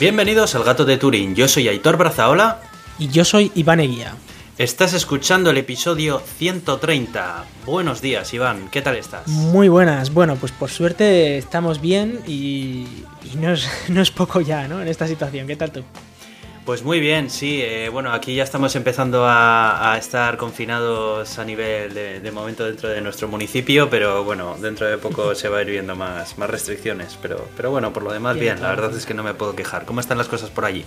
Bienvenidos al Gato de Turín. Yo soy Aitor Brazaola. Y yo soy Iván Eguía. Estás escuchando el episodio 130. Buenos días, Iván. ¿Qué tal estás? Muy buenas. Bueno, pues por suerte estamos bien y, y no, es, no es poco ya, ¿no? En esta situación. ¿Qué tal tú? Pues muy bien, sí. Eh, bueno, aquí ya estamos empezando a, a estar confinados a nivel de, de, momento dentro de nuestro municipio, pero bueno, dentro de poco se va a ir viendo más, más restricciones. Pero, pero bueno, por lo demás, bien, bien. La verdad es que no me puedo quejar. ¿Cómo están las cosas por allí?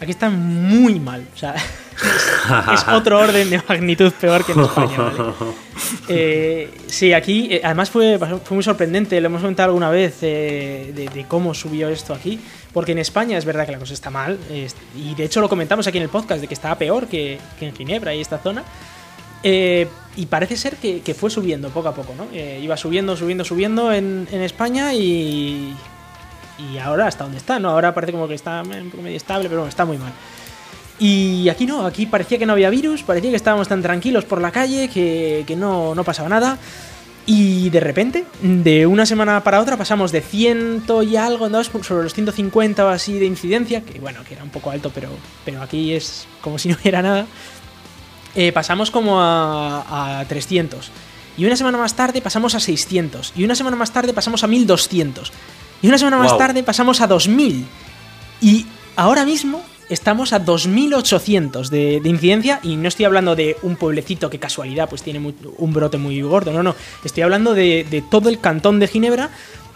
Aquí está muy mal. O sea, es, es, otro orden de magnitud peor que en España. ¿vale? Eh, sí, aquí, eh, además fue, fue, muy sorprendente, lo hemos comentado alguna vez eh, de, de, cómo subió esto aquí. Porque en España es verdad que la cosa está mal. Y de hecho lo comentamos aquí en el podcast de que estaba peor que, que en Ginebra y esta zona. Eh, y parece ser que, que, fue subiendo poco a poco, ¿no? Eh, iba subiendo, subiendo, subiendo en, en España y, y ahora hasta donde está, ¿no? Ahora parece como que está un poco medio estable, pero bueno, está muy mal. Y aquí no, aquí parecía que no había virus, parecía que estábamos tan tranquilos por la calle, que, que no, no pasaba nada. Y de repente, de una semana para otra, pasamos de ciento y algo, ¿no? sobre los 150 o así de incidencia, que bueno, que era un poco alto, pero, pero aquí es como si no hubiera nada. Eh, pasamos como a, a 300. Y una semana más tarde pasamos a 600. Y una semana más tarde pasamos a 1200. Y una semana wow. más tarde pasamos a 2000. Y ahora mismo estamos a 2.800 de, de, incidencia y no estoy hablando de un pueblecito que casualidad pues tiene un brote muy gordo, no, no, estoy hablando de, todo el cantón de Ginebra,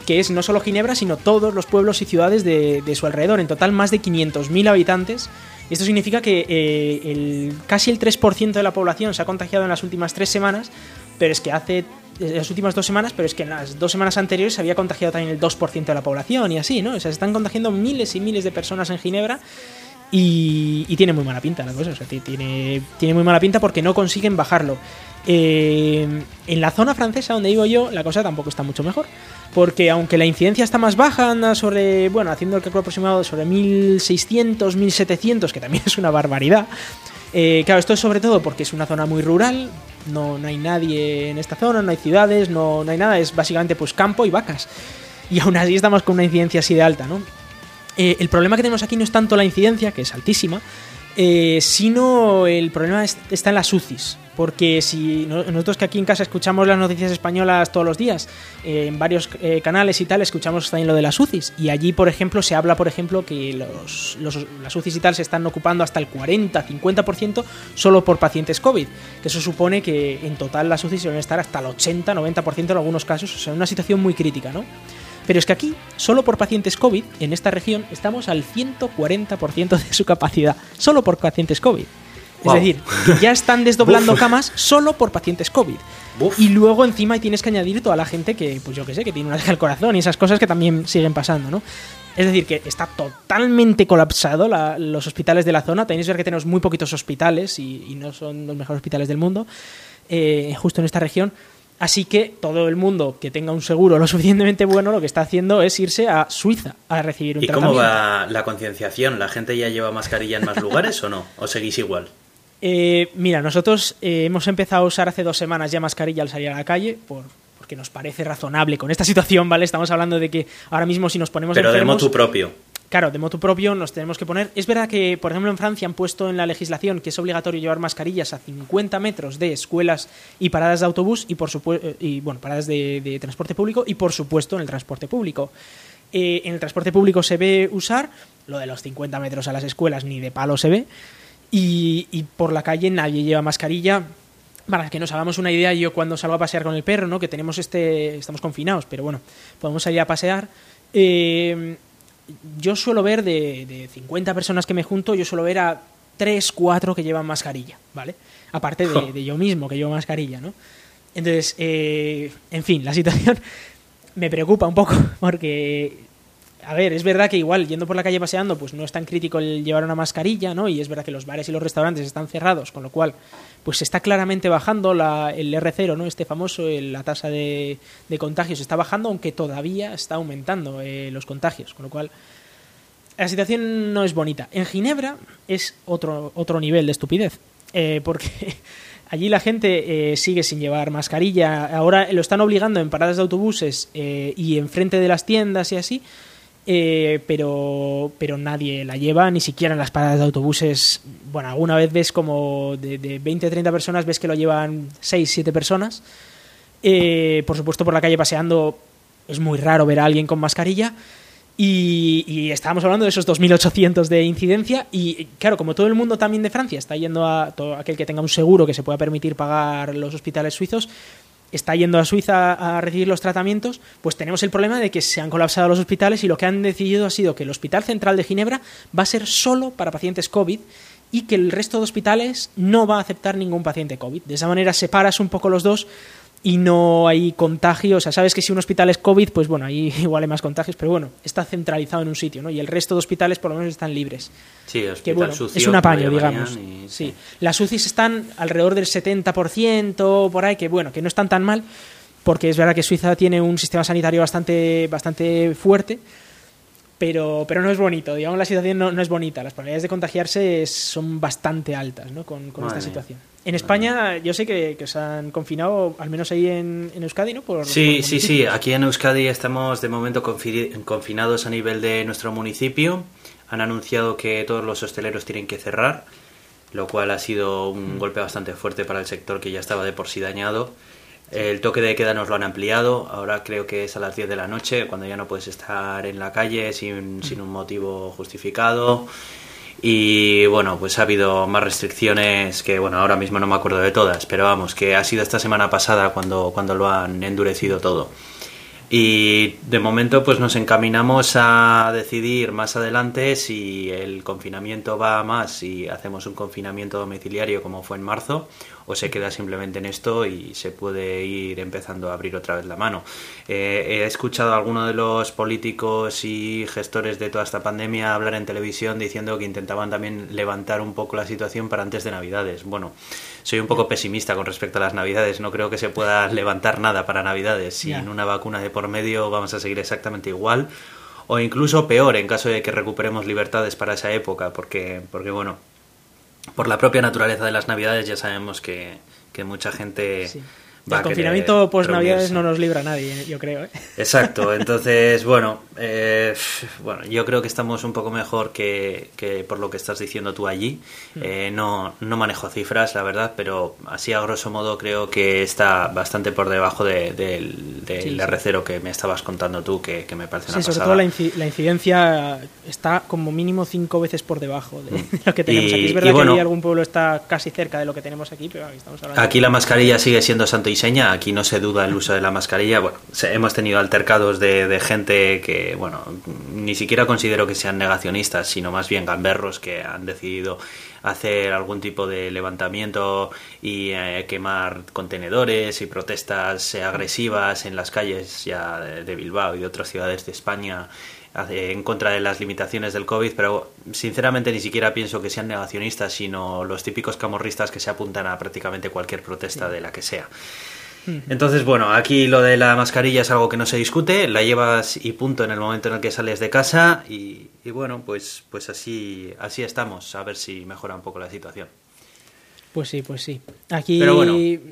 que es no solo Ginebra, sino todos los pueblos y ciudades de, su alrededor, en total más de 500.000 habitantes. Esto significa que eh, casi el 3% de la población se ha contagiado en las últimas tres semanas, pero es que hace las últimas dos semanas, pero es que en las dos semanas anteriores se había contagiado también el 2% de la población y así, ¿no? O sea, se están contagiando miles y miles de personas en Ginebra y, y, tiene muy mala pinta la cosa, o sea, tiene, tiene muy mala pinta porque no consiguen bajarlo. Eh, en la zona francesa donde vivo yo, la cosa tampoco está mucho mejor. Porque aunque la incidencia está más baja, anda sobre, bueno, haciendo el cálculo aproximado sobre 1600, 1700, que también es una barbaridad. Eh, claro, esto es sobre todo porque es una zona muy rural, no, no hay nadie en esta zona, no hay ciudades, no, no hay nada, es básicamente pues campo y vacas. Y aún así estamos con una incidencia así de alta, ¿no? Eh, el problema que tenemos aquí no es tanto la incidencia, que es altísima, eh, sino el problema es, está en las UCIs. Porque si no, nosotros que aquí en casa escuchamos las noticias españolas todos los días, eh, en varios canales y tal, escuchamos también lo de las UCIs. Y allí, por ejemplo, se habla, por ejemplo, que los, las UCIs y tal se están ocupando hasta el 40-50% solo por pacientes COVID. Que eso supone que en total las UCIs deben estar hasta el 80-90% en algunos casos. O sea, una situación muy crítica, ¿no? Pero es que aquí, solo por pacientes COVID, en esta región, estamos al 140% de su capacidad. Solo por pacientes COVID. Wow. Es decir, que ya están desdoblando camas solo por pacientes COVID. Uf. Y luego encima tienes que añadir toda la gente que, pues yo que sé, que tiene una deja al corazón y esas cosas que también siguen pasando, ¿no? Es decir, que está totalmente colapsado la, los hospitales de la zona. Tenéis que ver que tenemos muy poquitos hospitales y, y no son los mejores hospitales del mundo, eh, justo en esta región. Así que todo el mundo que tenga un seguro lo suficientemente bueno lo que está haciendo es irse a Suiza a recibir un ¿Y tratamiento. ¿Y cómo va la concienciación? ¿La gente ya lleva mascarilla en más lugares o no? ¿O seguís igual? Eh, mira, nosotros eh, hemos empezado a usar hace dos semanas ya mascarilla al salir a la calle por, porque nos parece razonable con esta situación, ¿vale? Estamos hablando de que ahora mismo si nos ponemos Pero enfermos, de motu propio. Claro, de motu propio nos tenemos que poner. Es verdad que, por ejemplo, en Francia han puesto en la legislación que es obligatorio llevar mascarillas a 50 metros de escuelas y paradas de autobús y, por supuesto, y bueno, paradas de, transporte público y, por supuesto, en el transporte público. Eh, en el transporte público se ve usar lo de los 50 metros a las escuelas, ni de palo se ve. Y, y por la calle nadie lleva mascarilla. Para que nos hagamos una idea, yo cuando salgo a pasear con el perro, ¿no? que tenemos este. estamos confinados, pero bueno, podemos salir a pasear. Eh, yo suelo ver de, de 50 personas que me junto, yo suelo ver a 3, 4 que llevan mascarilla, ¿vale? Aparte de, de yo mismo que llevo mascarilla, ¿no? Entonces, eh, en fin, la situación me preocupa un poco porque, a ver, es verdad que igual yendo por la calle paseando, pues no es tan crítico el llevar una mascarilla, ¿no? Y es verdad que los bares y los restaurantes están cerrados, con lo cual, pues se está claramente bajando la, el R0, ¿no? Este famoso, la tasa de, de, contagios está bajando, aunque todavía está aumentando eh, los contagios, con lo cual la situación no es bonita. En Ginebra es otro, otro nivel de estupidez, eh, porque allí la gente eh, sigue sin llevar mascarilla, ahora lo están obligando en paradas de autobuses eh, y enfrente de las tiendas y así, eh, pero, pero nadie la lleva, ni siquiera en las paradas de autobuses. Bueno, alguna vez ves como de, de 20 30 personas, ves que lo llevan 6, 7 personas. Eh, por supuesto, por la calle paseando es muy raro ver a alguien con mascarilla. Y, estábamos hablando de esos 2.800 de incidencia y claro, como todo el mundo también de Francia está yendo a todo aquel que tenga un seguro que se pueda permitir pagar los hospitales suizos, está yendo a Suiza a recibir los tratamientos, pues tenemos el problema de que se han colapsado los hospitales y lo que han decidido ha sido que el Hospital Central de Ginebra va a ser solo para pacientes COVID y que el resto de hospitales no va a aceptar ningún paciente COVID. De esa manera separas un poco los dos y no hay contagios. O sea, sabes que si un hospital es COVID, pues bueno, ahí igual hay más contagios, pero bueno, está centralizado en un sitio, ¿no? Y el resto de hospitales por lo menos están libres. Sí, que bueno, es un apaño, digamos. Sí. Las UCIs están alrededor del 70%, por ahí, que bueno, que no están tan mal, porque es verdad que Suiza tiene un sistema sanitario bastante, bastante fuerte pero, pero no es bonito, digamos, la situación no, no es bonita. Las probabilidades de contagiarse son bastante altas ¿no? con, con esta situación. En España, yo sé que, que, os han confinado, al menos ahí en, en Euskadi, ¿no? Por, sí, sí, sí. Aquí en Euskadi estamos de momento confinados a nivel de nuestro municipio. Han anunciado que todos los hosteleros tienen que cerrar, lo cual ha sido un mm. golpe bastante fuerte para el sector que ya estaba de por sí dañado. El toque de queda nos lo han ampliado, ahora creo que es a las 10 de la noche, cuando ya no puedes estar en la calle sin, sin un motivo justificado. Y bueno, pues ha habido más restricciones que, bueno, ahora mismo no me acuerdo de todas, pero vamos, que ha sido esta semana pasada cuando, cuando lo han endurecido todo. Y de momento pues nos encaminamos a decidir más adelante si el confinamiento va más, si hacemos un confinamiento domiciliario como fue en marzo, o se queda simplemente en esto y se puede ir empezando a abrir otra vez la mano. Eh, he escuchado a algunos de los políticos y gestores de toda esta pandemia hablar en televisión diciendo que intentaban también levantar un poco la situación para antes de Navidades. Bueno, soy un poco pesimista con respecto a las Navidades. No creo que se pueda levantar nada para Navidades. Sin una vacuna de por medio vamos a seguir exactamente igual o incluso peor en caso de que recuperemos libertades para esa época, porque, porque bueno, por la propia naturaleza de las navidades ya sabemos que, que mucha gente el confinamiento post navidades no nos libra a nadie, yo creo. ¿eh? Exacto, entonces, bueno, eh, bueno, yo creo que estamos un poco mejor que, que por lo que estás diciendo tú allí. Mm. Eh, no, no manejo cifras, la verdad, pero así a grosso modo creo que está bastante por debajo del R0 que me estabas contando tú, que, me parece una sí, sobre todo la, incidencia está como mínimo cinco veces por debajo de, mm. lo que tenemos aquí. Es verdad que aquí algún pueblo está casi cerca de lo que tenemos aquí, pero aquí estamos hablando. Aquí la mascarilla sigue siendo santo y aquí no se duda el uso de la mascarilla. Bueno, hemos tenido altercados de, gente que, bueno, ni siquiera considero que sean negacionistas, sino más bien gamberros que han decidido hacer algún tipo de levantamiento y eh, quemar contenedores y protestas agresivas en las calles ya de Bilbao y de otras ciudades de España en contra de las limitaciones del COVID, pero sinceramente ni siquiera pienso que sean negacionistas, sino los típicos camorristas que se apuntan a prácticamente cualquier protesta de la que sea. Entonces, bueno, aquí lo de la mascarilla es algo que no se discute, la llevas y punto en el momento en el que sales de casa y, bueno, pues, pues así, así estamos, a ver si mejora un poco la situación. Pues sí, pues sí. Aquí,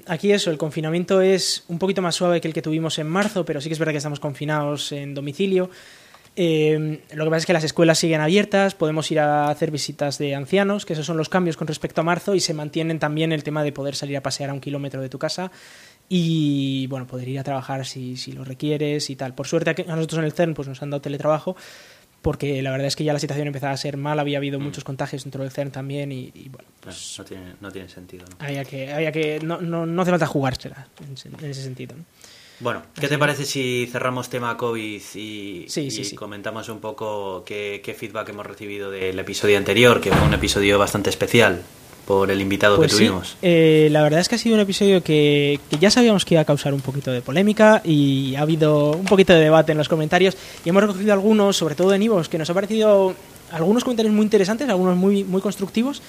aquí eso, el confinamiento es un poquito más suave que el que tuvimos en marzo, pero sí que es verdad que estamos confinados en domicilio. Eh, lo que pasa es que las escuelas siguen abiertas, podemos ir a hacer visitas de ancianos, que esos son los cambios con respecto a marzo, y se mantienen también el tema de poder salir a pasear a un kilómetro de tu casa y bueno, poder ir a trabajar si, si lo requieres y tal. Por suerte a nosotros en el CERN pues nos han dado teletrabajo porque la verdad es que ya la situación empezaba a ser mal, había habido mm. muchos contagios dentro del CERN también y, bueno, pues no, tiene, no tiene sentido. ¿no? Había que, había que no, no, no hace falta jugársela en, en ese sentido. ¿no? Bueno, ¿qué te parece si cerramos tema COVID y, comentamos un poco qué, feedback hemos recibido del episodio anterior, que fue un episodio bastante especial por el invitado que pues tuvimos? Eh, la verdad es que ha sido un episodio que, ya sabíamos que iba a causar un poquito de polémica y ha habido un poquito de debate en los comentarios y hemos recogido algunos, sobre todo de Nivos, que nos ha parecido algunos comentarios muy interesantes, algunos muy, muy constructivos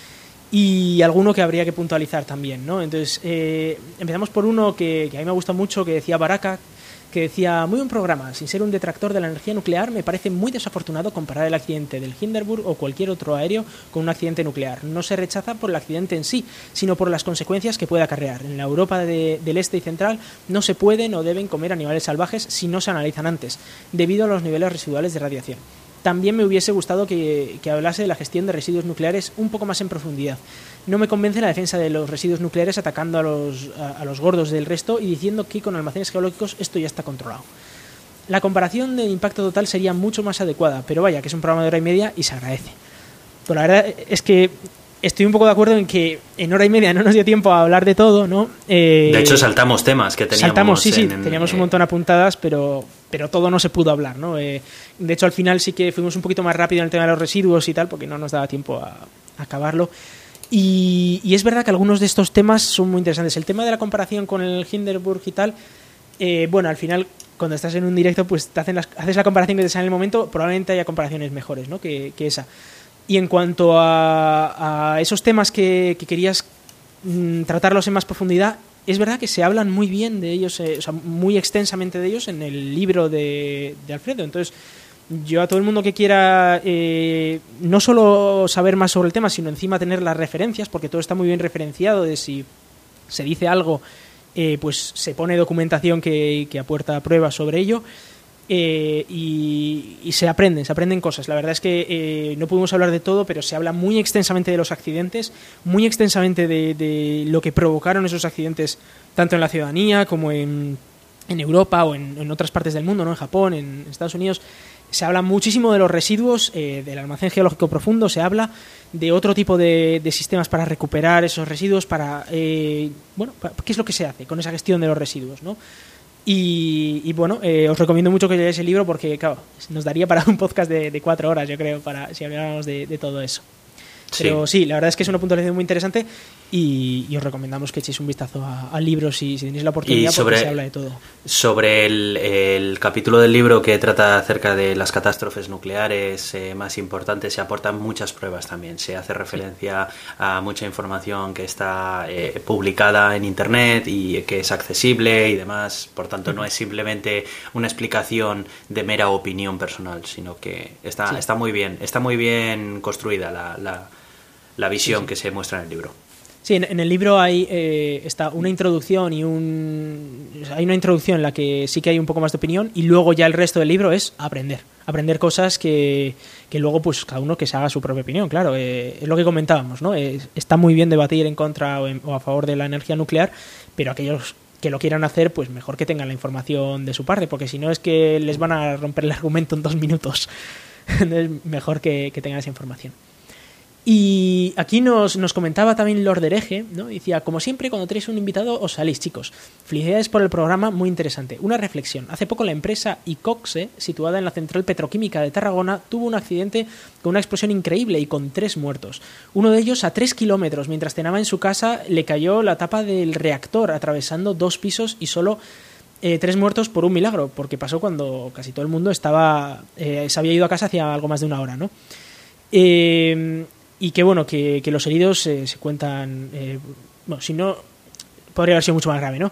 y alguno que habría que puntualizar también, ¿no? Entonces, eh, empezamos por uno que, a mí me gusta mucho, que decía Baraka, que decía, muy buen programa, sin ser un detractor de la energía nuclear, me parece muy desafortunado comparar el accidente del Hindenburg o cualquier otro aéreo con un accidente nuclear. No se rechaza por el accidente en sí, sino por las consecuencias que puede acarrear. En la Europa del Este y Central no se pueden o deben comer animales salvajes si no se analizan antes, debido a los niveles residuales de radiación también me hubiese gustado que, hablase de la gestión de residuos nucleares un poco más en profundidad. No me convence la defensa de los residuos nucleares atacando a los, a, los gordos del resto y diciendo que con almacenes geológicos esto ya está controlado. La comparación de impacto total sería mucho más adecuada, pero vaya, que es un programa de hora y media y se agradece. Pero la verdad es que estoy un poco de acuerdo en que en hora y media no nos dio tiempo a hablar de todo, ¿no? Eh, de hecho, saltamos temas que teníamos. Saltamos, sí, sí, teníamos un montón apuntadas, pero, pero todo no se pudo hablar, ¿no? Eh, de hecho, al final sí que fuimos un poquito más rápido en el tema de los residuos y tal, porque no nos daba tiempo a, acabarlo. Y, es verdad que algunos de estos temas son muy interesantes. El tema de la comparación con el Hindenburg y tal, eh, bueno, al final, cuando estás en un directo, pues te hacen las, haces la comparación que te sale en el momento, probablemente haya comparaciones mejores, ¿no? Que, esa. Y en cuanto a, esos temas que, querías mm, tratarlos en más profundidad, es verdad que se hablan muy bien de ellos, eh, o sea, muy extensamente de ellos en el libro de, Alfredo. Entonces, yo a todo el mundo que quiera eh, no solo saber más sobre el tema, sino encima tener las referencias, porque todo está muy bien referenciado de si se dice algo, eh, pues se pone documentación que, que aporta pruebas sobre ello. Eh, y, se aprenden, se aprenden cosas. La verdad es que eh, no pudimos hablar de todo, pero se habla muy extensamente de los accidentes, muy extensamente de, lo que provocaron esos accidentes, tanto en la ciudadanía como en, en Europa o en, otras partes del mundo, ¿no? en Japón, en Estados Unidos. Se habla muchísimo de los residuos, eh, del almacén geológico profundo, se habla de otro tipo de, de sistemas para recuperar esos residuos, para, bueno, ¿qué es lo que se hace con esa gestión de los residuos? ¿no? Y, bueno, eh, os recomiendo mucho que leáis el libro porque, claro, nos daría para un podcast de, cuatro horas, yo creo, para si habláramos de todo eso. Pero sí. la verdad es que es una puntualización muy interesante y, os recomendamos que echéis un vistazo al libro si, tenéis la oportunidad porque se habla de todo. Sobre el, capítulo del libro que trata acerca de las catástrofes nucleares eh, más importantes, se aportan muchas pruebas también. Se hace referencia a mucha información que está eh, publicada en Internet y que es accesible y demás. Por tanto, no es simplemente una explicación de mera opinión personal, sino que está, está muy bien, está muy bien construida la la visión que se muestra en el libro. Sí, en, el libro hay eh, está una introducción y un hay una introducción en la que sí que hay un poco más de opinión y luego ya el resto del libro es aprender, aprender cosas que, que luego pues cada uno que se haga su propia opinión, claro, eh, es lo que comentábamos, ¿no? está muy bien debatir en contra o, a favor de la energía nuclear, pero aquellos que lo quieran hacer, pues mejor que tengan la información de su parte, porque si no es que les van a romper el argumento en dos minutos. es mejor que tengan esa información. Y aquí nos, nos, comentaba también Lord Hereje, ¿no? Decía, como siempre, cuando tenéis un invitado os salís, chicos. Felicidades por el programa, muy interesante. Una reflexión. Hace poco la empresa Icoxe, situada en la central petroquímica de Tarragona, tuvo un accidente con una explosión increíble y con tres muertos. Uno de ellos a tres kilómetros, mientras cenaba en su casa, le cayó la tapa del reactor, atravesando dos pisos y solo eh, tres muertos por un milagro, porque pasó cuando casi todo el mundo estaba eh, se había ido a casa hacía algo más de una hora, ¿no? Eh, y que bueno, que, los heridos se cuentan, eh, bueno, si no, podría haber sido mucho más grave, ¿no?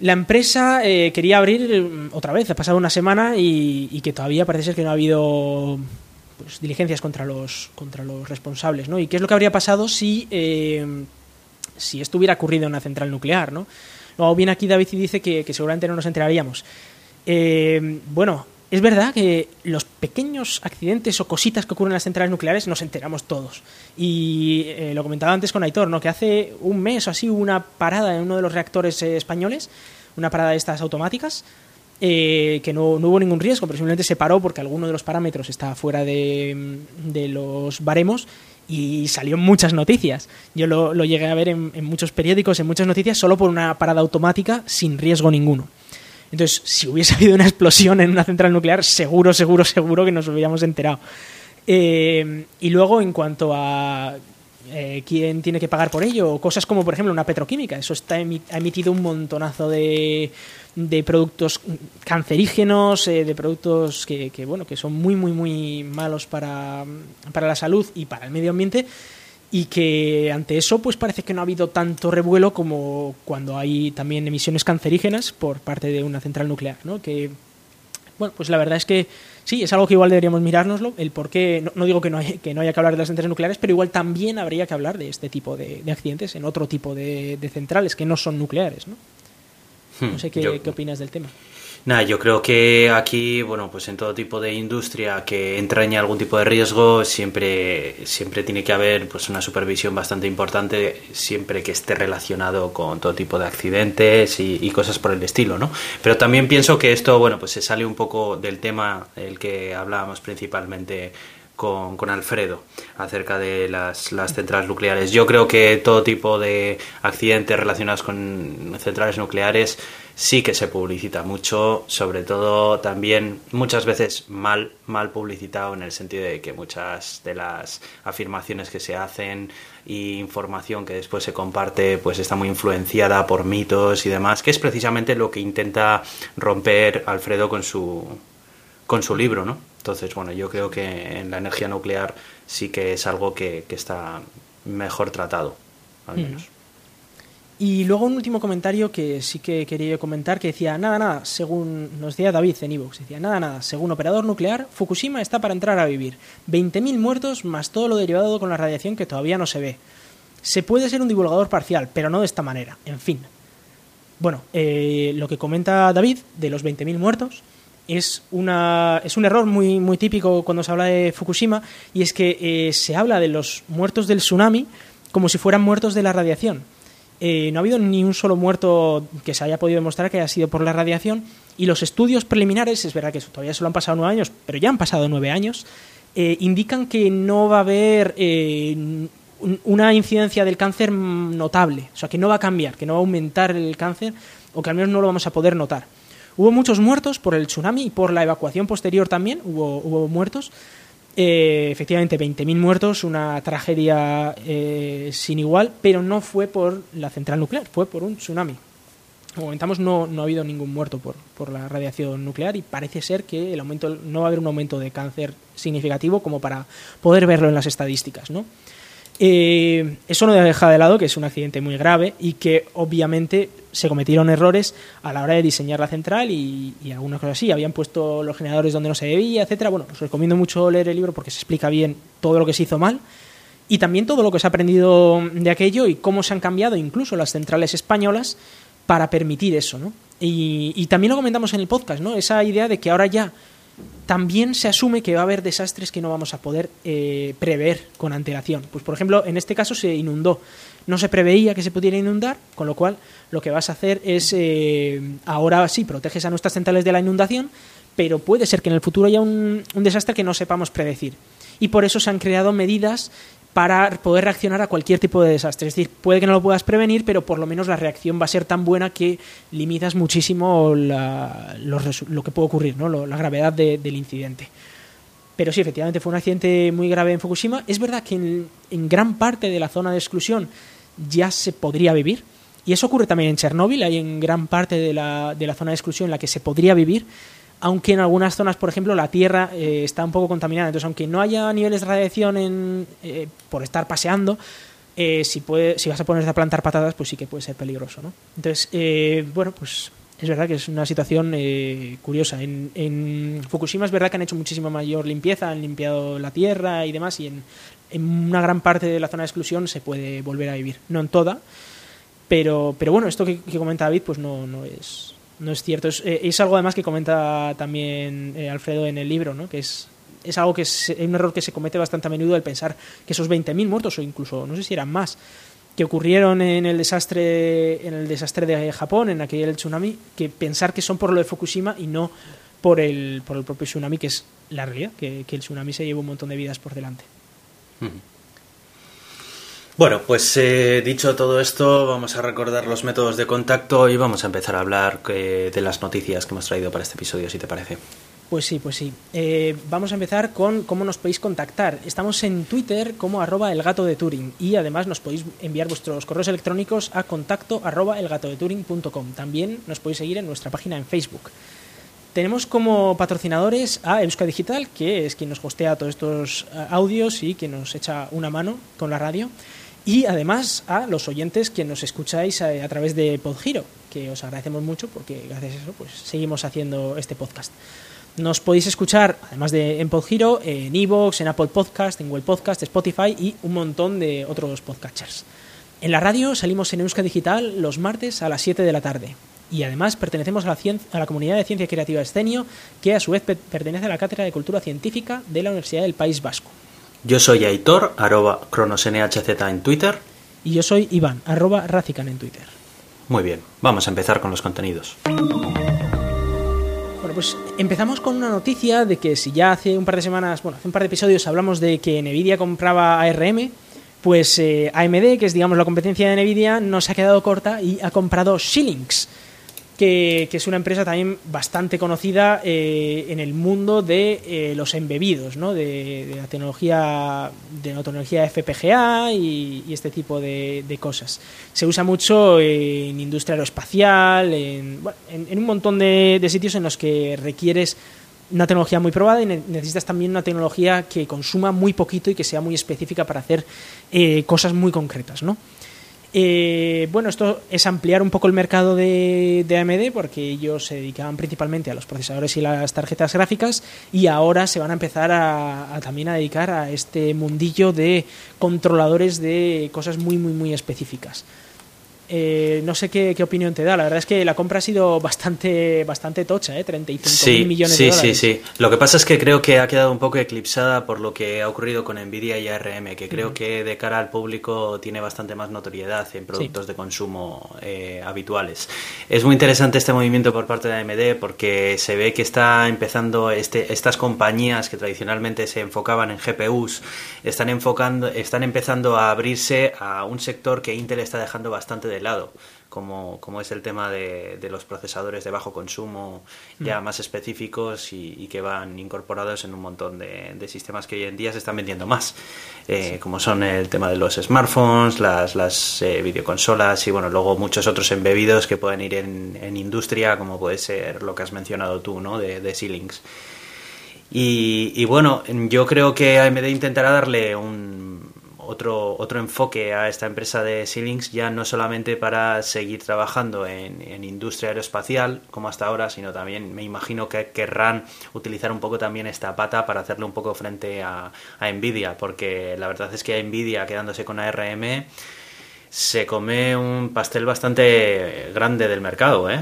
La empresa eh, quería abrir eh, otra vez, ha pasado una semana y, que todavía parece ser que no ha habido pues, diligencias contra los, contra los responsables, ¿no? ¿Y qué es lo que habría pasado si, si esto hubiera ocurrido en una central nuclear, ¿no? Luego viene aquí David y dice que, que seguramente no nos enteraríamos. bueno, es verdad que los pequeños accidentes o cositas que ocurren en las centrales nucleares nos enteramos todos. Y eh, lo comentaba antes con Aitor, ¿no? que hace un mes o así hubo una parada en uno de los reactores eh, españoles, una parada de estas automáticas, eh, que no, hubo ningún riesgo, pero simplemente se paró porque alguno de los parámetros está fuera de, los baremos y salió muchas noticias. Yo lo, llegué a ver en muchos periódicos, en muchas noticias, solo por una parada automática sin riesgo ninguno. Entonces, si hubiese habido una explosión en una central nuclear, seguro, seguro, seguro que nos hubiéramos enterado. Eh, y luego, en cuanto a eh, quién tiene que pagar por ello, cosas como, por ejemplo, una petroquímica, eso está ha emitido un montonazo de, de productos cancerígenos, eh, de productos que, que, bueno, que son muy, muy, muy malos para, para la salud y para el medio ambiente y que ante eso pues parece que no ha habido tanto revuelo como cuando hay también emisiones cancerígenas por parte de una central nuclear, ¿no? Que bueno, pues la verdad es que sí, es algo que igual deberíamos mirárnoslo, el por qué, no, digo que no, hay, que no haya que hablar de las centrales nucleares, pero igual también habría que hablar de este tipo de, accidentes en otro tipo de, centrales que no son nucleares, ¿no? Hmm, no sé qué, qué opinas del tema. Nada, yo creo que aquí, bueno, pues en todo tipo de industria que entraña algún tipo de riesgo, siempre, siempre tiene que haber pues una supervisión bastante importante, siempre que esté relacionado con todo tipo de accidentes y, cosas por el estilo, ¿no? Pero también pienso que esto, bueno, pues se sale un poco del tema el que hablábamos principalmente con, con, Alfredo acerca de las, centrales nucleares. Yo creo que todo tipo de accidentes relacionados con centrales nucleares sí que se publicita mucho, sobre todo también muchas veces mal, mal publicitado en el sentido de que muchas de las afirmaciones que se hacen y información que después se comparte pues está muy influenciada por mitos y demás, que es precisamente lo que intenta romper Alfredo con su con su libro, ¿no? Entonces, bueno, yo creo que en la energía nuclear sí que es algo que, está mejor tratado, al menos. Y luego un último comentario que sí que quería comentar, que decía, nada, nada, según nos decía David en Evox, decía, nada, nada, según operador nuclear, Fukushima está para entrar a vivir. 20.000 muertos más todo lo derivado con la radiación que todavía no se ve. Se puede ser un divulgador parcial, pero no de esta manera. En fin. Bueno, eh, lo que comenta David de los 20.000 muertos es, una, es un error muy, muy típico cuando se habla de Fukushima y es que eh, se habla de los muertos del tsunami como si fueran muertos de la radiación eh, no ha habido ni un solo muerto que se haya podido demostrar que haya sido por la radiación y los estudios preliminares, es verdad que todavía solo han pasado nueve años, pero ya han pasado nueve años, eh, indican que no va a haber una incidencia del cáncer notable, o sea, que no va a cambiar, que no va a aumentar el cáncer o que al menos no lo vamos a poder notar. Hubo muchos muertos por el tsunami y por la evacuación posterior también, hubo, hubo muertos, eh, efectivamente, 20.000 muertos, una tragedia eh, sin igual, pero no fue por la central nuclear, fue por un tsunami. Como comentamos, no, no ha habido ningún muerto por, por, la radiación nuclear y parece ser que el aumento, no va a haber un aumento de cáncer significativo como para poder verlo en las estadísticas. ¿no? Eh, eso no deja de lado que es un accidente muy grave y que obviamente se cometieron errores a la hora de diseñar la central y, algunas cosas así. Habían puesto los generadores donde no se debía, etcétera. Bueno, os recomiendo mucho leer el libro porque se explica bien todo lo que se hizo mal y también todo lo que se ha aprendido de aquello y cómo se han cambiado incluso las centrales españolas para permitir eso, ¿no? Y, y también lo comentamos en el podcast, ¿no? Esa idea de que ahora ya también se asume que va a haber desastres que no vamos a poder eh, prever con antelación. Pues, por ejemplo, en este caso se inundó. No se preveía que se pudiera inundar, con lo cual lo que vas a hacer es, eh, ahora sí, proteges a nuestras centrales de la inundación, pero puede ser que en el futuro haya un, un desastre que no sepamos predecir. Y por eso se han creado medidas para poder reaccionar a cualquier tipo de desastre. Es decir, puede que no lo puedas prevenir, pero por lo menos la reacción va a ser tan buena que limitas muchísimo lo, que puede ocurrir, ¿no? la gravedad del incidente. Pero sí, efectivamente fue un accidente muy grave en Fukushima. Es verdad que en, gran parte de la zona de exclusión ya se podría vivir. Y eso ocurre también en Chernóbil. Hay en gran parte de la, de la zona de exclusión en la que se podría vivir aunque en algunas zonas, por ejemplo, la tierra eh, está un poco contaminada. Entonces, aunque no haya niveles de radiación eh, por estar paseando, eh, si, puede, si vas a ponerte a plantar patatas, pues sí que puede ser peligroso. ¿no? Entonces, bueno, pues es verdad que es una situación curiosa. En, Fukushima es verdad que han hecho muchísima mayor limpieza, han limpiado la tierra y demás, y en, una gran parte de la zona de exclusión se puede volver a vivir. No en toda, pero, pero bueno, esto que, que comenta David, pues no, es no es cierto. Es, eh, es, algo además que comenta también eh, Alfredo en el libro, ¿no? que es, es algo que es un error que se comete bastante a menudo el pensar que esos 20.000 muertos o incluso no sé si eran más que ocurrieron en el desastre en el desastre de Japón en aquel tsunami que pensar que son por lo de Fukushima y no por el por el propio tsunami que es la realidad que, el tsunami se lleva un montón de vidas por delante bueno, pues eh, dicho todo esto, vamos a recordar los métodos de contacto y vamos a empezar a hablar eh, de las noticias que hemos traído para este episodio, si te parece. Pues sí, pues sí. Eh, vamos a empezar con cómo nos podéis contactar. Estamos en Twitter como arroba el gato de Turing y además nos podéis enviar vuestros correos electrónicos a contacto arroba elgatodeturing.com. También nos podéis seguir en nuestra página en Facebook. Tenemos como patrocinadores a Euska Digital, que es quien nos hostea todos estos eh, audios y que nos echa una mano con la radio. Y además a los oyentes que nos escucháis a, través de Podgiro, que os agradecemos mucho porque gracias a eso pues, seguimos haciendo este podcast. Nos podéis escuchar, además de en Podgiro, en Evox, en Apple Podcast, en Google Podcast, Spotify y un montón de otros podcasters. En la radio salimos en Euska Digital los martes a las 7 de la tarde. Y además pertenecemos a la, a la comunidad de Ciencia Creativa Escenio, que a su vez pertenece a la Cátedra de Cultura Científica de la Universidad del País Vasco. Yo soy Aitor, arroba cronosnhz en Twitter. Y yo soy Iván, arroba Racican en Twitter. Muy bien, vamos a empezar con los contenidos. Bueno, pues empezamos con una noticia de que si ya hace un par de semanas, bueno, hace un par de episodios hablamos de que Nvidia compraba ARM, pues eh, AMD, que es digamos la competencia de Nvidia, nos ha quedado corta y ha comprado Xilinx que, es una empresa también bastante conocida eh, en el mundo de eh, los embebidos, ¿no? de, la tecnología de la tecnología FPGA y, este tipo de, cosas. Se usa mucho en industria aeroespacial, en, en, un montón de, sitios en los que requieres una tecnología muy probada y necesitas también una tecnología que consuma muy poquito y que sea muy específica para hacer eh, cosas muy concretas, ¿no? Eh, bueno, esto es ampliar un poco el mercado de, AMD porque ellos se dedicaban principalmente a los procesadores y las tarjetas gráficas y ahora se van a empezar a, también a dedicar a este mundillo de controladores de cosas muy, muy, muy específicas. Eh, no sé qué, opinión te da. La verdad es que la compra ha sido bastante, bastante tocha, ¿eh? 35 mil millones de dólares. Sí, sí, sí. Lo que pasa es que creo que ha quedado un poco eclipsada por lo que ha ocurrido con Nvidia y ARM, que creo que de cara al público tiene bastante más notoriedad en productos de consumo eh, habituales. Es muy interesante este movimiento por parte de AMD porque se ve que está empezando este, estas compañías que tradicionalmente se enfocaban en GPUs, están enfocando, están empezando a abrirse a un sector que Intel está dejando bastante de lado, como, como es el tema de, los procesadores de bajo consumo ya mm. más específicos y, que van incorporados en un montón de, sistemas que hoy en día se están vendiendo más, eh, como son el tema de los smartphones, las, las eh, videoconsolas y bueno, luego muchos otros embebidos que pueden ir en, en, industria, como puede ser lo que has mencionado tú, ¿no? De, de Ceilings. Y, y, bueno, yo creo que AMD intentará darle un, otro, otro enfoque a esta empresa de Ceilings, ya no solamente para seguir trabajando en, en, industria aeroespacial como hasta ahora, sino también me imagino que querrán utilizar un poco también esta pata para hacerle un poco frente a, a Nvidia, porque la verdad es que Nvidia quedándose con ARM se come un pastel bastante grande del mercado. ¿eh?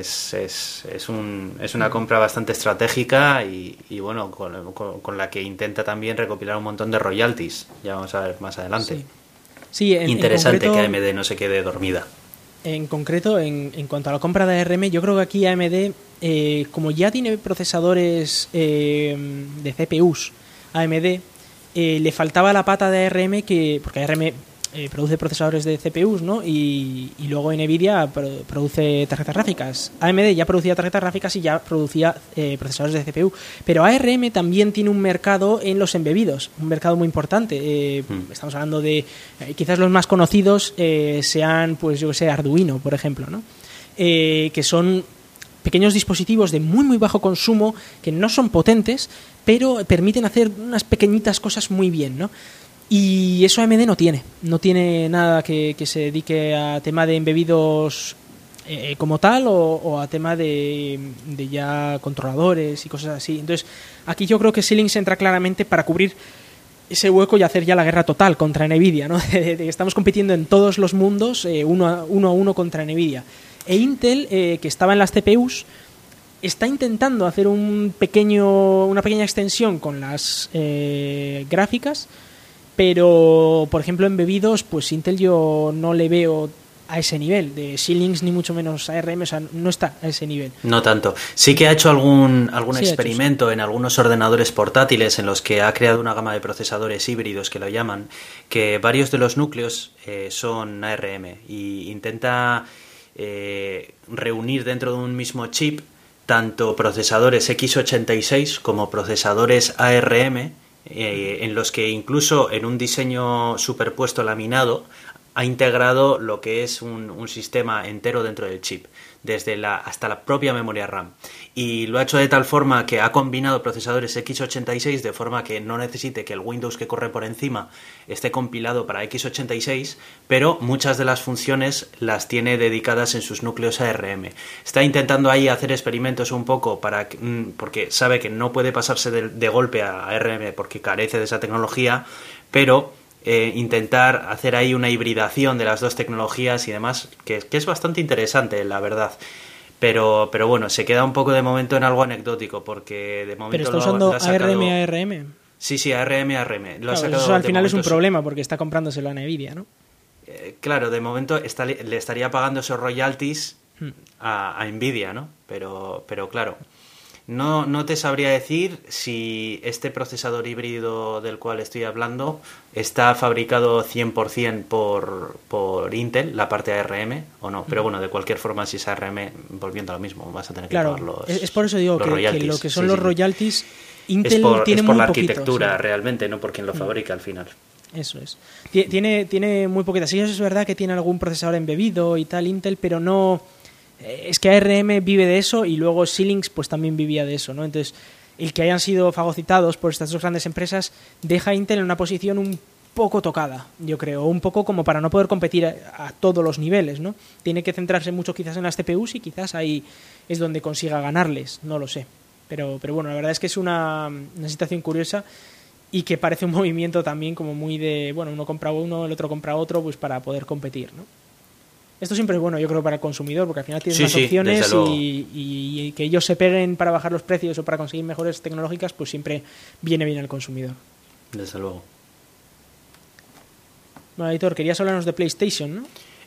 Es, es, es, un, es una compra bastante estratégica y, y bueno, con, con, la que intenta también recopilar un montón de royalties. Ya vamos a ver más adelante. Sí. Interesante que AMD no se quede dormida. En concreto, en, en, cuanto a la compra de ARM, yo creo que aquí AMD, eh, como ya tiene procesadores eh, de CPUs, AMD, eh, le faltaba la pata de ARM que, porque ARM eh, produce procesadores de CPUs, ¿no? Y, luego Nvidia produce tarjetas gráficas. AMD ya producía tarjetas gráficas y ya producía eh, procesadores de CPU. Pero ARM también tiene un mercado en los embebidos, un mercado muy importante. Eh, hmm. Estamos hablando de, quizás los más conocidos sean, pues yo que sé, Arduino, por ejemplo, ¿no? que son pequeños dispositivos de muy muy bajo consumo que no son potentes pero permiten hacer unas pequeñitas cosas muy bien, ¿no? Y eso AMD no tiene. No tiene nada que, se dedique a tema de embebidos eh, como tal o, a tema de, ya controladores y cosas así. Entonces, aquí yo creo que Xilinx entra claramente para cubrir ese hueco y hacer ya la guerra total contra Nvidia, ¿no? estamos compitiendo en todos los mundos eh, uno, a, uno, contra Nvidia. E Intel, eh, que estaba en las CPUs, está intentando hacer un pequeño, una pequeña extensión con las gráficas, pero, por ejemplo, en bebidos, pues Intel yo no le veo a ese nivel, de Xilinx ni mucho menos ARM, o sea, no está a ese nivel. No tanto. Sí que ha hecho algún, algún experimento en algunos ordenadores portátiles en los que ha creado una gama de procesadores híbridos que lo llaman, que varios de los núcleos eh, son ARM y intenta eh, reunir dentro de un mismo chip tanto procesadores x86 como procesadores ARM eh, en los que incluso en un diseño superpuesto laminado ha integrado lo que es un, un sistema entero dentro del chip desde la, hasta la propia memoria RAM. Y lo ha hecho de tal forma que ha combinado procesadores x86 de forma que no necesite que el Windows que corre por encima esté compilado para x86, pero muchas de las funciones las tiene dedicadas en sus núcleos ARM. Está intentando ahí hacer experimentos un poco para mm, porque sabe que no puede pasarse de, de golpe a ARM porque carece de esa tecnología, pero eh, intentar hacer ahí una hibridación de las dos tecnologías y demás, que, es bastante interesante, la verdad. Pero, pero bueno, se queda un poco de momento en algo anecdótico, porque de momento. Pero está usando ARM ARM. Sí, sí, ARM ARM. eso al final es un problema, porque está comprándoselo a Nvidia, ¿no? Eh, claro, de momento le estaría pagando esos royalties hmm. a, a Nvidia, ¿no? Pero, pero claro. No, no te sabría decir si este procesador híbrido del cual estoy hablando está fabricado 100% por, por Intel, la parte ARM, o no. Pero bueno, de cualquier forma, si es ARM, volviendo a lo mismo, vas a tener que pagar los Es por eso digo que, lo que son los royalties, Intel tiene es por la arquitectura realmente, no por quien lo mm. fabrica al final. Eso es. Tiene, tiene muy poquitas. Sí, es verdad que tiene algún procesador embebido y tal, Intel, pero no es que ARM vive de eso y luego Xilinx pues también vivía de eso, ¿no? Entonces, el que hayan sido fagocitados por estas dos grandes empresas deja a Intel en una posición un poco tocada, yo creo, un poco como para no poder competir a, todos los niveles, ¿no? Tiene que centrarse mucho quizás en las TPUs y quizás ahí es donde consiga ganarles, no lo sé. Pero, pero bueno, la verdad es que es una, una situación curiosa y que parece un movimiento también como muy de, bueno, uno compra uno, el otro compra otro, pues para poder competir, ¿no? Esto siempre es bueno, yo creo, para el consumidor, porque al final tienes más opciones y, que ellos se peguen para bajar los precios o para conseguir mejores tecnológicas, pues siempre viene bien al consumidor. Desde luego. Bueno, editor, querías hablarnos de PlayStation, ¿no?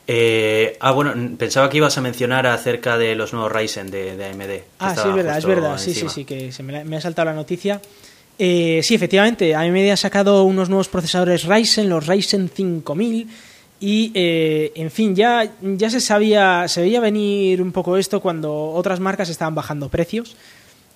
Eh, ah, bueno, pensaba que ibas a mencionar acerca de los nuevos Ryzen de, AMD. Ah, sí, es verdad, es verdad, sí, sí, sí, que se me, ha saltado la noticia. Eh, sí, efectivamente, AMD ha sacado unos nuevos procesadores Ryzen, los Ryzen 5000 y, eh, en fin, ya, ya se sabía, se veía venir un poco esto cuando otras marcas estaban bajando precios.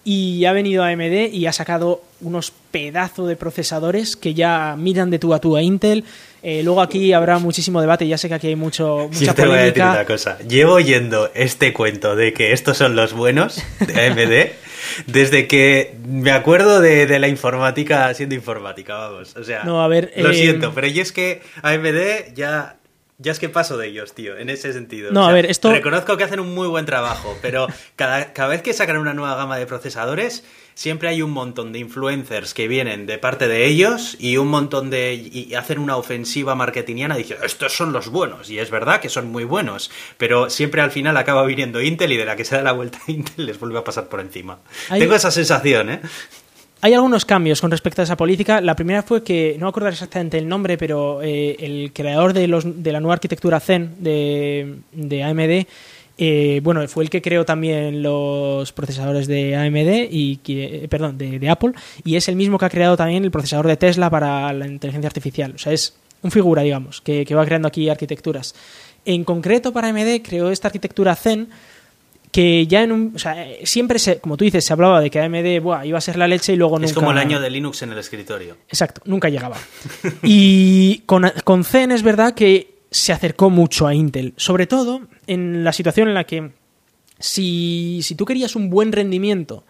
Y ha venido AMD y ha sacado unos pedazos de procesadores que ya miran de tú a tú a Intel. Eh, luego aquí habrá muchísimo debate, ya sé que aquí hay mucho, mucha te voy a decir una cosa. Llevo oyendo este cuento de que estos son los buenos de AMD desde que me acuerdo de, la informática siendo informática, vamos. O sea, no, a ver, lo eh, siento, pero yo es que AMD ya ya es que paso de ellos, tío, en ese sentido. No, a ver, esto... Reconozco que hacen un muy buen trabajo, pero cada, cada vez que sacan una nueva gama de procesadores, siempre hay un montón de influencers que vienen de parte de ellos y un montón de... y hacen una ofensiva marketingiana diciendo, estos son los buenos, y es verdad que son muy buenos, pero siempre al final acaba viniendo Intel y de la que se da la vuelta Intel les vuelve a pasar por encima. Tengo esa sensación, ¿eh? Hay algunos cambios con respecto a esa política. La primera fue que, no me acuerdo exactamente el nombre, pero eh, el creador de, los, de la nueva arquitectura Zen de, de AMD, eh, bueno, fue el que creó también los procesadores de AMD y que, perdón, de, Apple, y es el mismo que ha creado también el procesador de Tesla para la inteligencia artificial. O sea, es un figura, digamos, que, que va creando aquí arquitecturas. En concreto para AMD creó esta arquitectura Zen que ya en un. O sea, siempre, se, como tú dices, se hablaba de que AMD buah, iba a ser la leche y luego nunca. Es como el año de Linux en el escritorio. Exacto, nunca llegaba. y con, con Zen es verdad que se acercó mucho a Intel, sobre todo en la situación en la que si, si tú querías un buen rendimiento,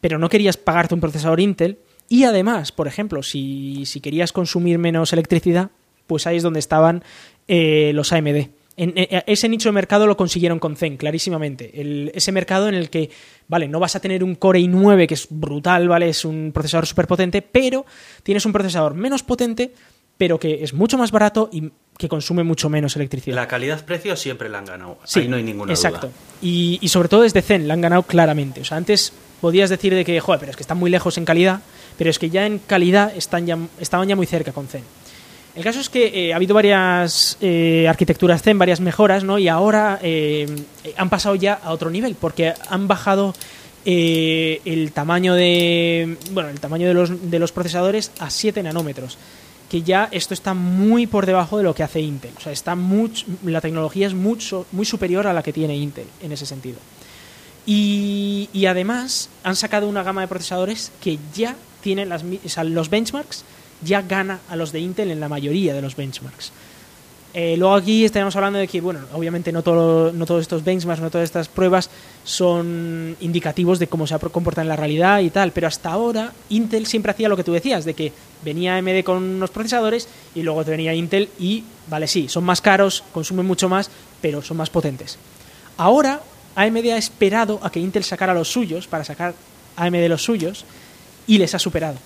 pero no querías pagarte un procesador Intel, y además, por ejemplo, si, si querías consumir menos electricidad, pues ahí es donde estaban eh, los AMD. En, ese nicho de mercado lo consiguieron con Zen, clarísimamente. ese mercado en el que, vale, no vas a tener un Core i9 que es brutal, ¿vale? Es un procesador súper potente, pero tienes un procesador menos potente, pero que es mucho más barato y que consume mucho menos electricidad. La calidad-precio siempre la han ganado. Sí, Ahí no hay ninguna exacto. duda. Y, y sobre todo desde Zen la han ganado claramente. O sea, antes podías decir de que, joder, pero es que están muy lejos en calidad, pero es que ya en calidad están ya, estaban ya muy cerca con Zen. El caso es que eh, ha habido varias eh, arquitecturas Zen, varias mejoras, ¿no? Y ahora eh, han pasado ya a otro nivel, porque han bajado el tamaño de. Bueno, el tamaño de los, de los procesadores a 7 nanómetros. Que ya esto está muy por debajo de lo que hace Intel. O sea, está mucho, la tecnología es mucho, muy superior a la que tiene Intel en ese sentido. Y, además han sacado una gama de procesadores que ya tienen las, los benchmarks ya gana a los de Intel en la mayoría de los benchmarks. Eh, luego aquí estaríamos hablando de que, bueno, obviamente no, todo, no todos estos benchmarks, no todas estas pruebas son indicativos de cómo se comporta en la realidad y tal, pero hasta ahora Intel siempre hacía lo que tú decías, de que venía AMD con unos procesadores y luego te venía Intel y, vale, sí, son más caros, consumen mucho más, pero son más potentes. Ahora AMD ha esperado a que Intel sacara los suyos para sacar AMD los suyos y les ha superado.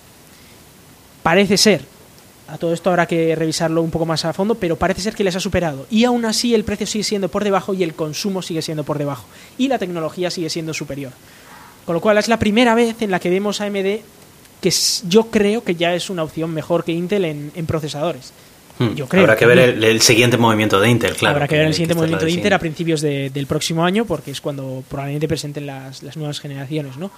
Parece ser a todo esto habrá que revisarlo un poco más a fondo, pero parece ser que les ha superado. Y aún así el precio sigue siendo por debajo y el consumo sigue siendo por debajo. Y la tecnología sigue siendo superior. Con lo cual es la primera vez en la que vemos AMD que yo creo que ya es una opción mejor que Intel en, procesadores. Hmm. Yo creo. Habrá que ver el, siguiente movimiento de Intel, claro. Habrá que ver el siguiente movimiento de Intel a principios del próximo año, porque es cuando probablemente presenten las, las nuevas generaciones, ¿no?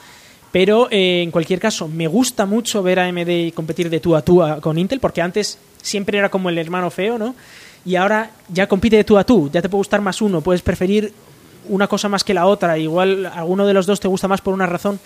Pero eh, en cualquier caso, me gusta mucho ver a AMD competir de tú a tú con Intel, porque antes siempre era como el hermano feo, ¿no? Y ahora ya compite de tú a tú, ya te puede gustar más uno, puedes preferir una cosa más que la otra, igual alguno de los dos te gusta más por una razón,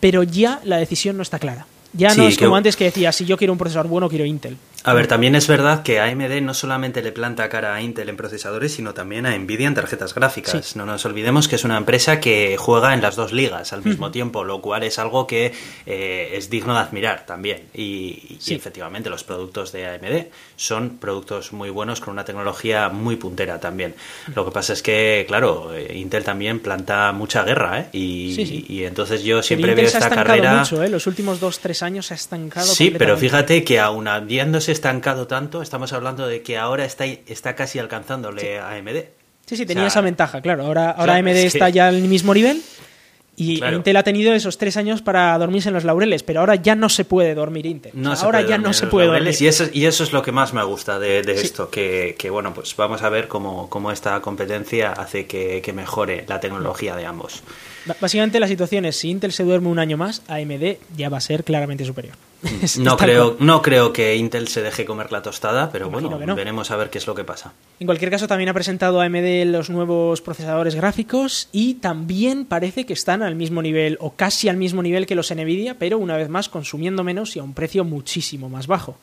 pero ya la decisión no está clara. Ya no es como antes que decía, si yo quiero un procesador bueno, quiero Intel. A ver, también es verdad que AMD no solamente le planta cara a Intel en procesadores, sino también a Nvidia en tarjetas gráficas. No nos olvidemos que es una empresa que juega en las dos ligas al mismo tiempo, lo cual es algo que eh, es digno de admirar también. Y, efectivamente los productos de AMD son productos muy buenos con una tecnología muy puntera también. Lo que pasa es que, claro, eh, Intel también planta mucha guerra, ¿eh? Y, entonces yo siempre veo esta carrera... Mucho, ¿eh? Los últimos dos, tres años se ha estancado. Sí, pero fíjate que habiéndose estancado tanto, estamos hablando de que ahora está, está casi alcanzándole a AMD. Sí, sí, tenía esa ventaja, claro. Ahora, ahora AMD está ya al mismo nivel y Intel ha tenido esos tres años para dormirse en los laureles, pero ahora ya no se puede dormir Intel. ahora ya no se puede dormir. Y eso, y eso es lo que más me gusta de, esto, que, bueno, pues vamos a ver cómo, cómo esta competencia hace que, que mejore la tecnología de ambos. Básicamente la situación es, si Intel se duerme un año más, AMD ya va a ser claramente superior. No creo, no creo que Intel se deje comer la tostada, pero bueno, veremos a ver qué es lo que pasa. En cualquier caso, también ha presentado AMD los nuevos procesadores gráficos y también parece que están al mismo nivel o casi al mismo nivel que los Nvidia, pero una vez más consumiendo menos y a un precio muchísimo más bajo.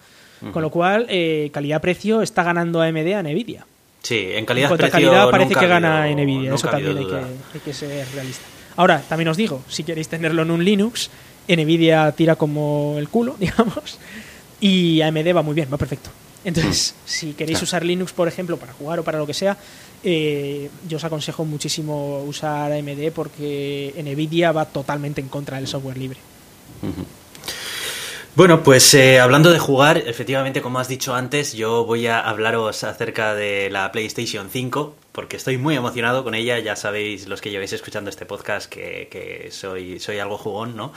Con lo cual, eh, calidad-precio está ganando AMD a Nvidia. Sí, en calidad En calidad parece que gana Nvidia, eso también hay que, hay que ser realista. Ahora, también os digo, si queréis tenerlo en un Linux, Nvidia tira como el culo, digamos, y AMD va muy bien, va perfecto. Entonces, mm. si queréis usar Linux, por ejemplo, para jugar o para lo que sea, eh, yo os aconsejo muchísimo usar AMD porque Nvidia va totalmente en contra del software libre. Bueno, pues eh, hablando de jugar, efectivamente, como has dicho antes, yo voy a hablaros acerca de la PlayStation 5, porque estoy muy emocionado con ella. Ya sabéis, los que lleváis escuchando este podcast, que, que, soy, soy algo jugón, ¿no?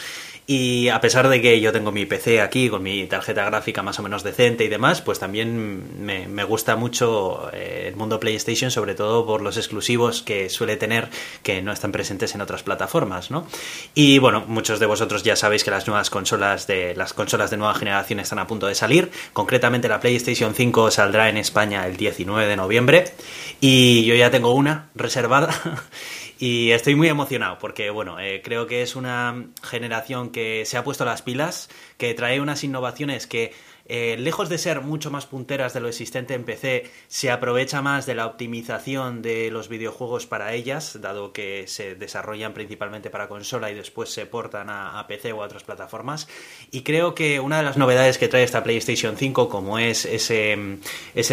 Y a pesar de que yo tengo mi PC aquí con mi tarjeta gráfica más o menos decente y demás, pues también me, me gusta mucho eh, el mundo PlayStation, sobre todo por los exclusivos que suele tener que no están presentes en otras plataformas, ¿no? Y bueno, muchos de vosotros ya sabéis que las nuevas consolas de las consolas de nueva generación están a punto de salir. Concretamente la PlayStation 5 saldrá en España el 19 de noviembre y yo ya tengo una reservada y estoy muy emocionado porque, bueno, eh, creo que es una generación que se ha puesto las pilas, que trae unas innovaciones que eh, lejos de ser mucho más punteras de lo existente en PC, se aprovecha más de la optimización de los videojuegos para ellas, dado que se desarrollan principalmente para consola y después se portan a, PC o a otras plataformas. Y creo que una de las novedades que trae esta PlayStation 5, como es ese,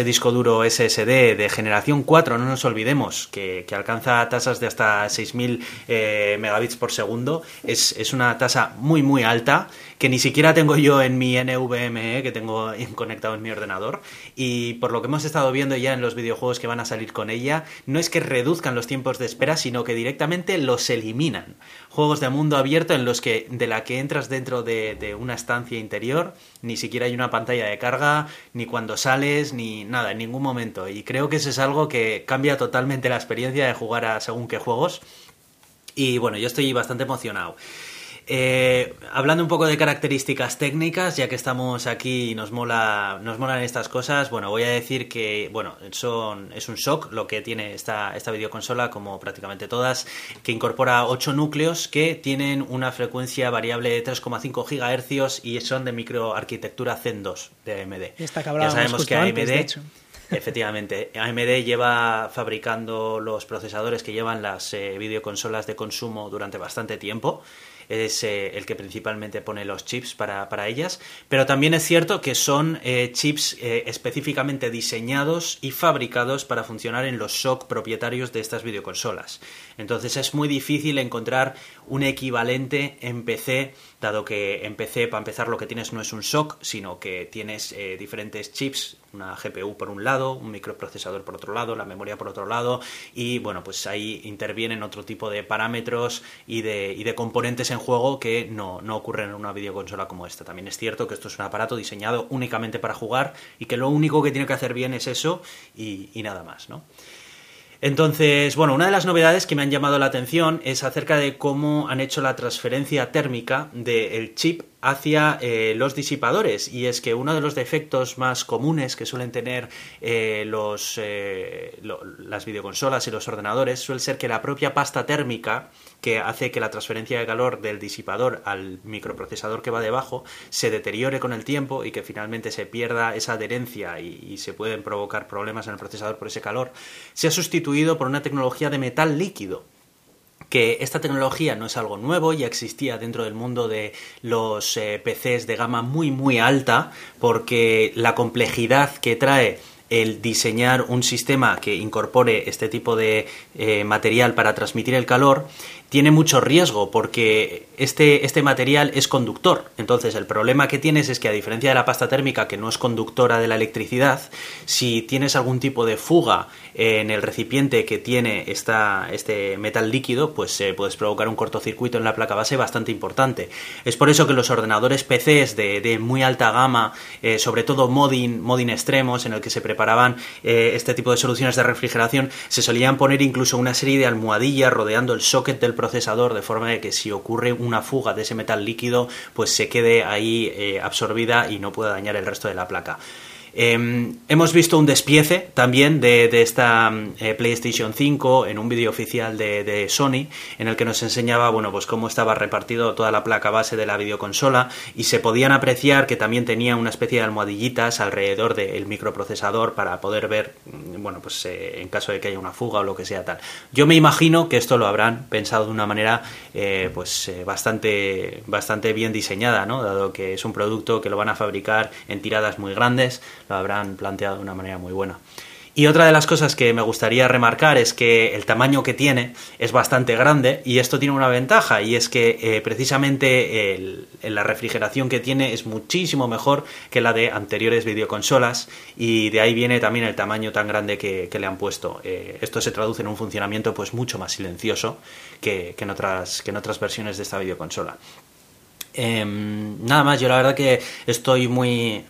disco duro SSD de generación 4, no nos olvidemos, que, alcanza tasas de hasta 6000 eh, megabits por segundo, es una tasa muy muy alta que ni siquiera tengo yo en mi NVMe que tengo conectado en mi ordenador y por lo que hemos estado viendo ya en los videojuegos que van a salir con ella, no es que reduzcan los tiempos de espera, sino que directamente los eliminan. Juegos de mundo abierto en los que de la que entras dentro de, de una estancia interior, ni siquiera hay una pantalla de carga, ni cuando sales, ni nada, en ningún momento. Y creo que eso es algo que cambia totalmente la experiencia de jugar a según qué juegos. Y bueno, yo estoy bastante emocionado. Eh, hablando un poco de características técnicas, ya que estamos aquí y nos mola, nos molan estas cosas, bueno, voy a decir que, bueno, son, es un shock lo que tiene esta, esta videoconsola, como prácticamente todas, que incorpora 8 núcleos que tienen una frecuencia variable de 3,5 GHz y son de microarquitectura Zen 2 de AMD. ya sabemos que AMD Efectivamente, AMD lleva fabricando los procesadores que llevan las eh, videoconsolas de consumo durante bastante tiempo es eh, el que principalmente pone los chips para, ellas, pero también es cierto que son eh, chips eh, específicamente diseñados y fabricados para funcionar en los SOC propietarios de estas videoconsolas. Entonces es muy difícil encontrar un equivalente en PC, dado que en PC, para empezar, lo que tienes no es un SOC, sino que tienes diferentes chips, una GPU por un lado, un microprocesador por otro lado, la memoria por otro lado, y bueno, pues ahí intervienen otro tipo de parámetros y de, y de componentes en juego que no, no ocurren en una videoconsola como esta. También es cierto que esto es un aparato diseñado únicamente para jugar y que lo único que tiene que hacer bien es eso y, y nada más, ¿no? Entonces, bueno, una de las novedades que me han llamado la atención es acerca de cómo han hecho la transferencia térmica del chip hacia eh, los disipadores. Y es que uno de los defectos más comunes que suelen tener eh, los, eh, las videoconsolas y los ordenadores suele ser que la propia pasta térmica que hace que la transferencia de calor del disipador al microprocesador que va debajo se deteriore con el tiempo y que finalmente se pierda esa adherencia y, y se pueden provocar problemas en el procesador por ese calor, se ha sustituido por una tecnología de metal líquido que esta tecnología no es algo nuevo, ya existía dentro del mundo de los eh, PCs de gama muy muy alta, porque la complejidad que trae el diseñar un sistema que incorpore este tipo de eh, material para transmitir el calor tiene mucho riesgo porque este, este material es conductor. Entonces el problema que tienes es que a diferencia de la pasta térmica que no es conductora de la electricidad, si tienes algún tipo de fuga en el recipiente que tiene esta, este metal líquido, pues eh, puedes provocar un cortocircuito en la placa base bastante importante. Es por eso que los ordenadores PCs de, muy alta gama, eh, sobre todo modding, extremos en el que se preparaban eh, este tipo de soluciones de refrigeración, se solían poner incluso una serie de almohadillas rodeando el socket del procesador de forma de que si ocurre una fuga de ese metal líquido pues se quede ahí eh, absorbida y no pueda dañar el resto de la placa. Em, hemos visto un despiece también de, esta eh, PlayStation 5 en un vídeo oficial de, Sony en el que nos enseñaba bueno, pues cómo estaba repartido toda la placa base de la videoconsola y se podían apreciar que también tenía una especie de almohadillitas alrededor del microprocesador para poder ver mm, bueno, pues, eh, en caso de que haya una fuga o lo que sea tal. Yo me imagino que esto lo habrán pensado de una manera eh, pues bastante, bastante bien diseñada, ¿no? dado que es un producto que lo van a fabricar en tiradas muy grandes, lo habrán planteado de una manera muy buena. Y otra de las cosas que me gustaría remarcar es que el tamaño que tiene es bastante grande y esto tiene una ventaja y es que eh, precisamente la refrigeración que tiene es muchísimo mejor que la de anteriores videoconsolas y de ahí viene también el tamaño tan grande que, le han puesto. Eh, esto se traduce en un funcionamiento pues mucho más silencioso que, en, otras, que en otras versiones de esta videoconsola. Em, nada más, yo la verdad que estoy muy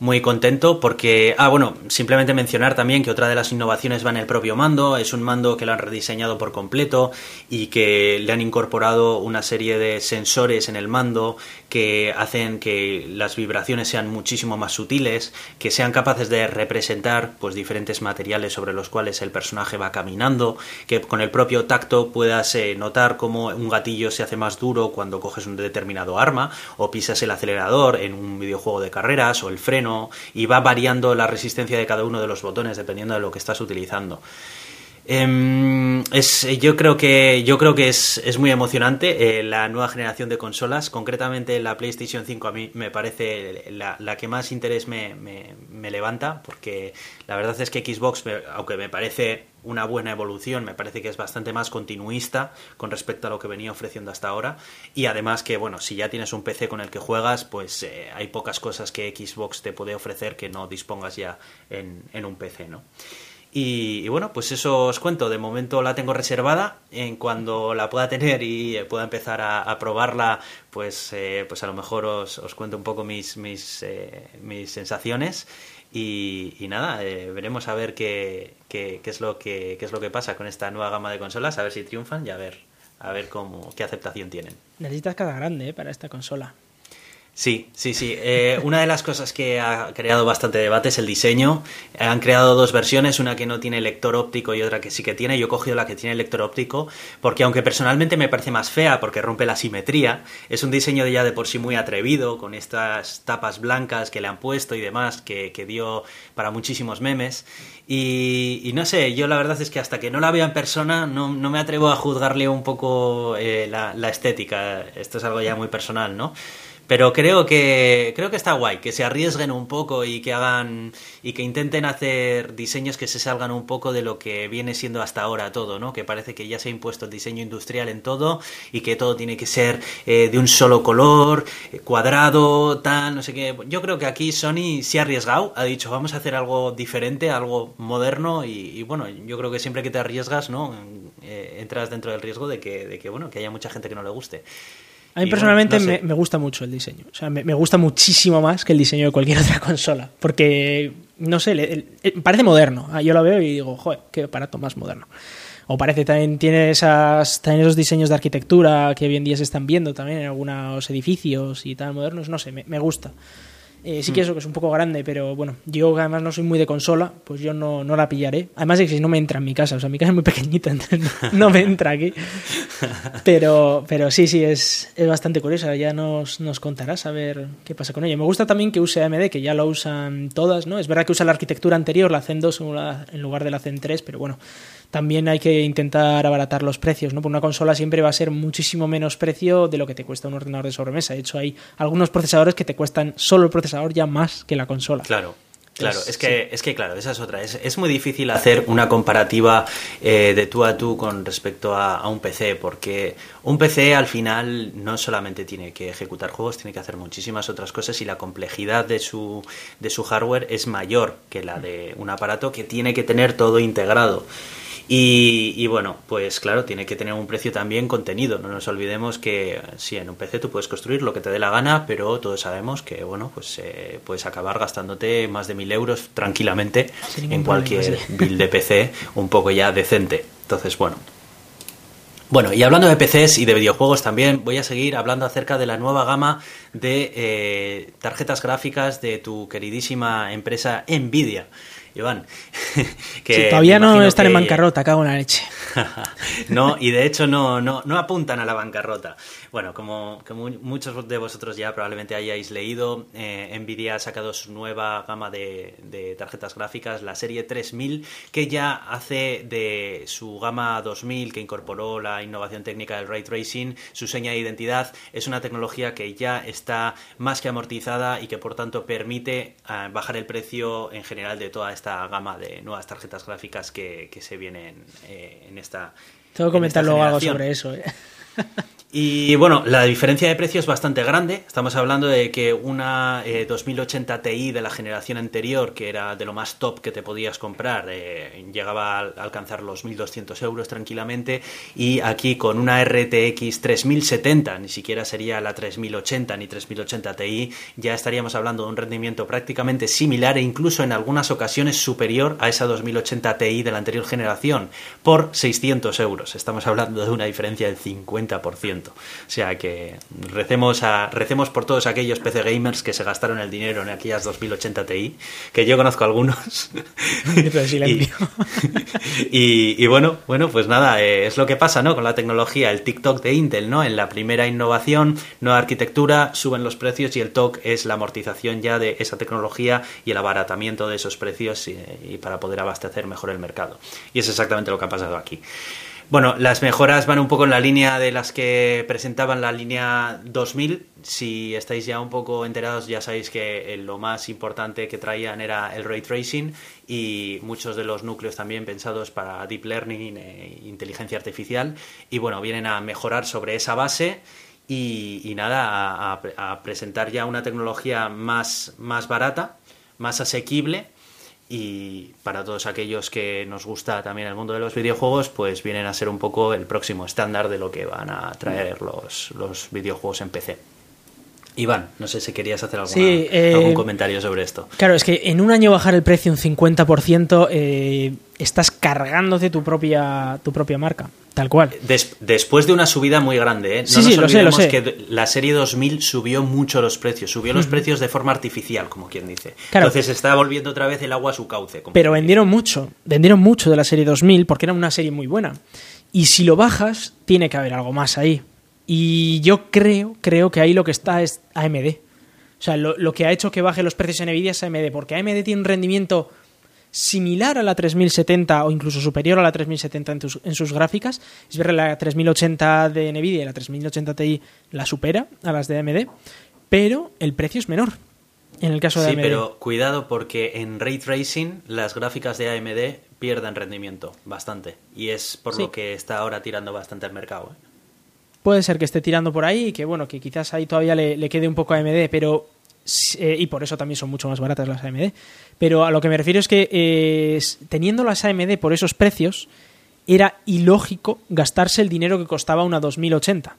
muy contento porque, ah, bueno, simplemente mencionar también que otra de las innovaciones va en el propio mando, es un mando que lo han rediseñado por completo y que le han incorporado una serie de sensores en el mando que hacen que las vibraciones sean muchísimo más sutiles, que sean capaces de representar pues diferentes materiales sobre los cuales el personaje va caminando, que con el propio tacto puedas eh, notar cómo un gatillo se hace más duro cuando coges un determinado arma o pisas el acelerador en un videojuego de carreras o el freno y va variando la resistencia de cada uno de los botones dependiendo de lo que estás utilizando. Em, es, yo creo que, yo creo que es, muy emocionante eh, la nueva generación de consolas. Concretamente la PlayStation 5 a mí me parece la, que más interés me, levanta porque la verdad es que Xbox, aunque me parece una buena evolución, me parece que es bastante más continuista con respecto a lo que venía ofreciendo hasta ahora. Y además que, bueno, si ya tienes un PC con el que juegas, pues eh, hay pocas cosas que Xbox te puede ofrecer que no dispongas ya en, en un PC, ¿no? Y, bueno, pues eso os cuento. De momento la tengo reservada. En cuando la pueda tener y eh, pueda empezar a, probarla, pues, eh, pues a lo mejor os, os cuento un poco mis, mis, eh, mis sensaciones. Y, nada, veremos a ver qué, qué, qué, es lo que, qué es lo que pasa con esta nueva gama de consolas, a ver si triunfan y a ver, a ver cómo, qué aceptación tienen. Necesitas cada grande para esta consola. Sí, sí, sí. Eh, una de las cosas que ha creado bastante debate es el diseño. Han creado dos versiones, una que no tiene lector óptico y otra que sí que tiene. Yo he cogido la que tiene lector óptico porque aunque personalmente me parece más fea porque rompe la simetría, es un diseño de ya de por sí muy atrevido con estas tapas blancas que le han puesto y demás que, dio para muchísimos memes. Y, no sé, yo la verdad es que hasta que no la vea en persona no, me atrevo a juzgarle un poco eh, la estética. Esto es algo ya muy personal, ¿no? Pero creo que creo que está guay, que se arriesguen un poco y que hagan y que intenten hacer diseños que se salgan un poco de lo que viene siendo hasta ahora todo, ¿no? Que parece que ya se ha impuesto el diseño industrial en todo y que todo tiene que ser eh, de un solo color, eh, cuadrado, tal, no sé qué. Yo creo que aquí Sony se ha arriesgado, ha dicho vamos a hacer algo diferente, algo moderno y, bueno, yo creo que siempre que te arriesgas, ¿no? Eh, entras dentro del riesgo de que, de que bueno, que haya mucha gente que no le guste. A mí personalmente me, gusta mucho el diseño. O sea, me, gusta muchísimo más que el diseño de cualquier otra consola. Porque, no sé, parece moderno. Ah, yo lo veo y digo, joder, qué aparato más moderno. O parece también, tiene esas, también esos diseños de arquitectura que hoy en día se están viendo también en algunos edificios y tal modernos. No sé, me gusta. Eh, sí que mm. eso, que es un poco grande, pero bueno, yo además no soy muy de consola, pues yo no, no la pillaré. Además de que si no me entra en mi casa, o sea, mi casa es muy pequeñita, entonces no, me entra aquí. Pero, pero sí, sí, es, es bastante curiosa, ya nos, nos contarás a ver qué pasa con ella. Me gusta también que use AMD, que ya lo usan todas, ¿no? Es verdad que usa la arquitectura anterior, la Zen 2 en lugar de la Zen 3, pero bueno, también hay que intentar abaratar los precios, ¿no? Por una consola siempre va a ser muchísimo menos precio de lo que te cuesta un ordenador de sobremesa. De hecho, hay algunos procesadores que te cuestan solo el procesador ya más que la consola. Claro. Claro, es, que, es que, claro, esa es otra. Es, muy difícil hacer una comparativa eh, de tú a tú con respecto a, un PC, porque un PC al final no solamente tiene que ejecutar juegos, tiene que hacer muchísimas otras cosas y la complejidad de su, de su hardware es mayor que la de un aparato que tiene que tener todo integrado. Y, bueno, pues claro, tiene que tener un precio también contenido. No nos olvidemos que sí, en un PC tú puedes construir lo que te dé la gana, pero todos sabemos que bueno, pues eh, puedes acabar gastándote más de mil euros tranquilamente en cualquier build de PC un poco ya decente. Entonces, bueno, bueno, y hablando de PCs y de videojuegos también, voy a seguir hablando acerca de la nueva gama de eh, tarjetas gráficas de tu queridísima empresa Nvidia. Iván. que todavía no están en bancarrota, cago en la leche. no, y de hecho no, no, no apuntan a la bancarrota. Bueno, como, muchos de vosotros ya probablemente hayáis leído, eh, Nvidia ha sacado su nueva gama de, tarjetas gráficas, la serie 3000, que ya hace de su gama 2000, que incorporó la innovación técnica del ray tracing, su seña de identidad. Es una tecnología que ya está más que amortizada y que por tanto permite eh, bajar el precio en general de toda esta gama de nuevas tarjetas gráficas que, se vienen eh, en esta. Tengo que comentar luego algo sobre eso. ¿eh? Y bueno, la diferencia de precio es bastante grande. Estamos hablando de que una 2080 eh, Ti de la generación anterior, que era de lo más top que te podías comprar, eh, llegaba a alcanzar los 1200 euros tranquilamente. Y aquí con una RTX 3070, ni siquiera sería la 3080 ni 3080 Ti, ya estaríamos hablando de un rendimiento prácticamente similar e incluso en algunas ocasiones superior a esa 2080 Ti de la anterior generación, por 600 euros. Estamos hablando de una diferencia del 50%. O sea que recemos, a, recemos por todos aquellos PC gamers que se gastaron el dinero en aquellas 2080 Ti, que yo conozco algunos. y, y, bueno, bueno, pues nada, eh, es lo que pasa, ¿no? Con la tecnología, el TikTok de Intel, ¿no? En la primera innovación, nueva arquitectura, suben los precios y el TOC es la amortización ya de esa tecnología y el abaratamiento de esos precios y para poder abastecer mejor el mercado. Y es exactamente lo que ha pasado aquí. Bueno, las mejoras van un poco en la línea de las que presentaban la línea 2000. Si estáis ya un poco enterados, ya sabéis que eh, lo más importante que traían era el ray tracing y muchos de los núcleos también pensados para deep learning e inteligencia artificial. Y bueno, vienen a mejorar sobre esa base y, nada, a, presentar ya una tecnología más, más barata, más asequible y para todos aquellos que nos gusta también el mundo de los videojuegos, pues vienen a ser un poco el próximo estándar de lo que van a traer los, los videojuegos en PC. Iván, no sé si querías hacer alguna, Sí, eh, algún comentario sobre esto. Claro, es que en un año bajar el precio un 50% eh, estás cargándote tu propia, tu propia marca, tal cual. Des- después de una subida muy grande, ¿eh? No Sí, nos sí, lo sé, lo olvidemos sé. que la serie 2000 subió mucho los precios, subió los precios de forma artificial, como quien dice. Claro. Entonces está volviendo otra vez el agua a su cauce. como Pero vendieron mucho, vendieron mucho de la serie 2000 porque era una serie muy buena. Y si lo bajas, tiene que haber algo más ahí. Y yo creo, creo que ahí lo que está es AMD. O sea, lo, lo que ha hecho que baje los precios en Nvidia es AMD, porque AMD tiene un rendimiento similar a la 3070 o incluso superior a la 3070 en, tus- en sus gráficas. Es verdad, la 3080 de Nvidia y la 3080 Ti la supera a las de AMD, pero el precio es menor en el caso de Sí, AMD. pero cuidado porque en Ray Tracing las gráficas de AMD pierden rendimiento bastante. Y es por Sí. lo que está ahora tirando bastante el mercado. ¿eh? Puede ser que esté tirando por ahí y que bueno, que quizás ahí todavía le, le quede un poco AMD, pero eh, y por eso también son mucho más baratas las AMD. Pero a lo que me refiero es que eh, teniendo las AMD por esos precios, era ilógico gastarse el dinero que costaba una 2080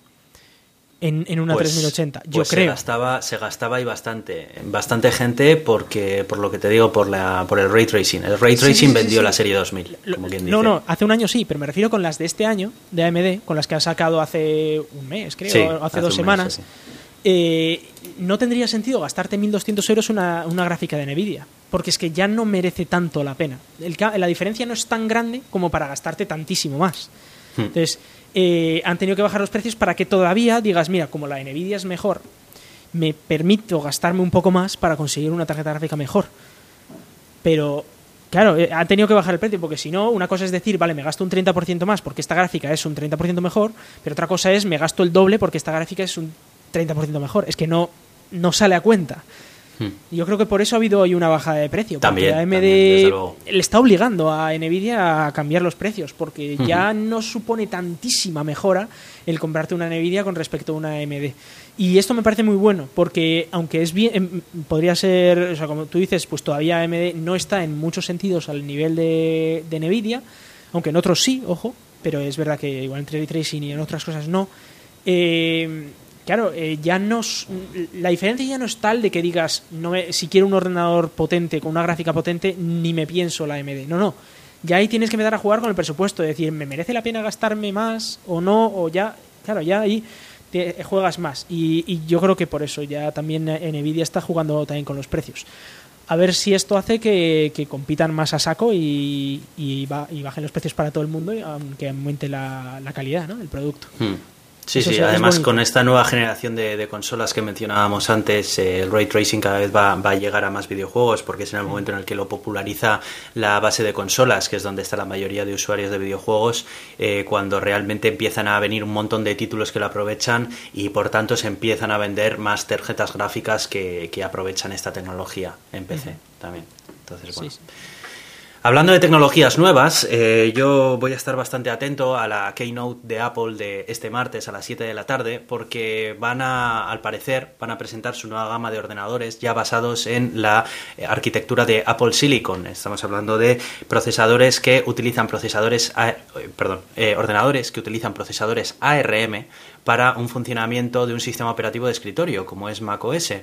en, en una Pues- 3080. Yo pues Se creo. gastaba, se gastaba y bastante. Bastante gente porque, por lo que te digo, por, la, por el Ray Tracing. El Ray Tracing sí, sí, vendió sí. la serie 2000, Lo- como quien dice. no, no, hace un año sí, pero me refiero con las de este año, de AMD, con las que han sacado hace un mes, creo, hace, hace dos mes, semanas. eh, no tendría sentido gastarte 1.200 euros una, una gráfica de Nvidia, porque es que ya no merece tanto la pena. El la diferencia no es tan grande como para gastarte tantísimo más. Hmm. Entonces, eh, han tenido que bajar los precios para que todavía digas, mira, como la Nvidia es mejor, me permito gastarme un poco más para conseguir una tarjeta gráfica mejor. Pero, claro, eh, han tenido que bajar el precio, porque si no, una cosa es decir, vale, me gasto un 30% más porque esta gráfica es un 30% mejor, pero otra cosa es, me gasto el doble porque esta gráfica es un 30% mejor. Es que no, no sale a cuenta. Hmm. Yo creo que por eso ha habido hoy una bajada de precio. Porque También, AMD también, le está obligando a Nvidia a cambiar los precios, porque ya no supone tantísima mejora el comprarte una Nvidia con respecto a una AMD. Y esto me parece muy bueno, porque aunque es bien, em, podría ser, o sea, como tú dices, pues todavía AMD no está en muchos sentidos al nivel de, de Nvidia, aunque en otros sí, ojo, pero es verdad que igual en Ray Tracing y en otras cosas no. Eh, claro, eh, ya no la diferencia ya no es tal de que digas, no me- si quiero un ordenador potente con una gráfica potente, ni me pienso la AMD. No, no. Ya ahí tienes que empezar a jugar con el presupuesto, es decir, ¿me merece la pena gastarme más o no? O ya, claro, ya ahí te juegas más. Y, y yo creo que por eso ya también Nvidia está jugando también con los precios. A ver si esto hace que, compitan más a saco y, y, y bajen los precios para todo el mundo, aunque aumente la, calidad ¿no? del producto. Hmm. Sí, Eso sí, además bonito. con esta nueva generación de, de consolas que mencionábamos antes, eh, el ray tracing cada vez va, va a llegar a más videojuegos porque es en el momento en el que lo populariza la base de consolas, que es donde está la mayoría de usuarios de videojuegos, eh, cuando realmente empiezan a venir un montón de títulos que lo aprovechan y por tanto se empiezan a vender más tarjetas gráficas que, que aprovechan esta tecnología en PC también. Entonces, bueno. Sí, sí. Hablando de tecnologías nuevas, eh, yo voy a estar bastante atento a la keynote de Apple de este martes a las 7 de la tarde porque van a, al parecer, van a presentar su nueva gama de ordenadores ya basados en la eh, arquitectura de Apple Silicon. Estamos hablando de procesadores que utilizan procesadores, eh, perdón, eh, ordenadores que utilizan procesadores ARM para un funcionamiento de un sistema operativo de escritorio como es macOS.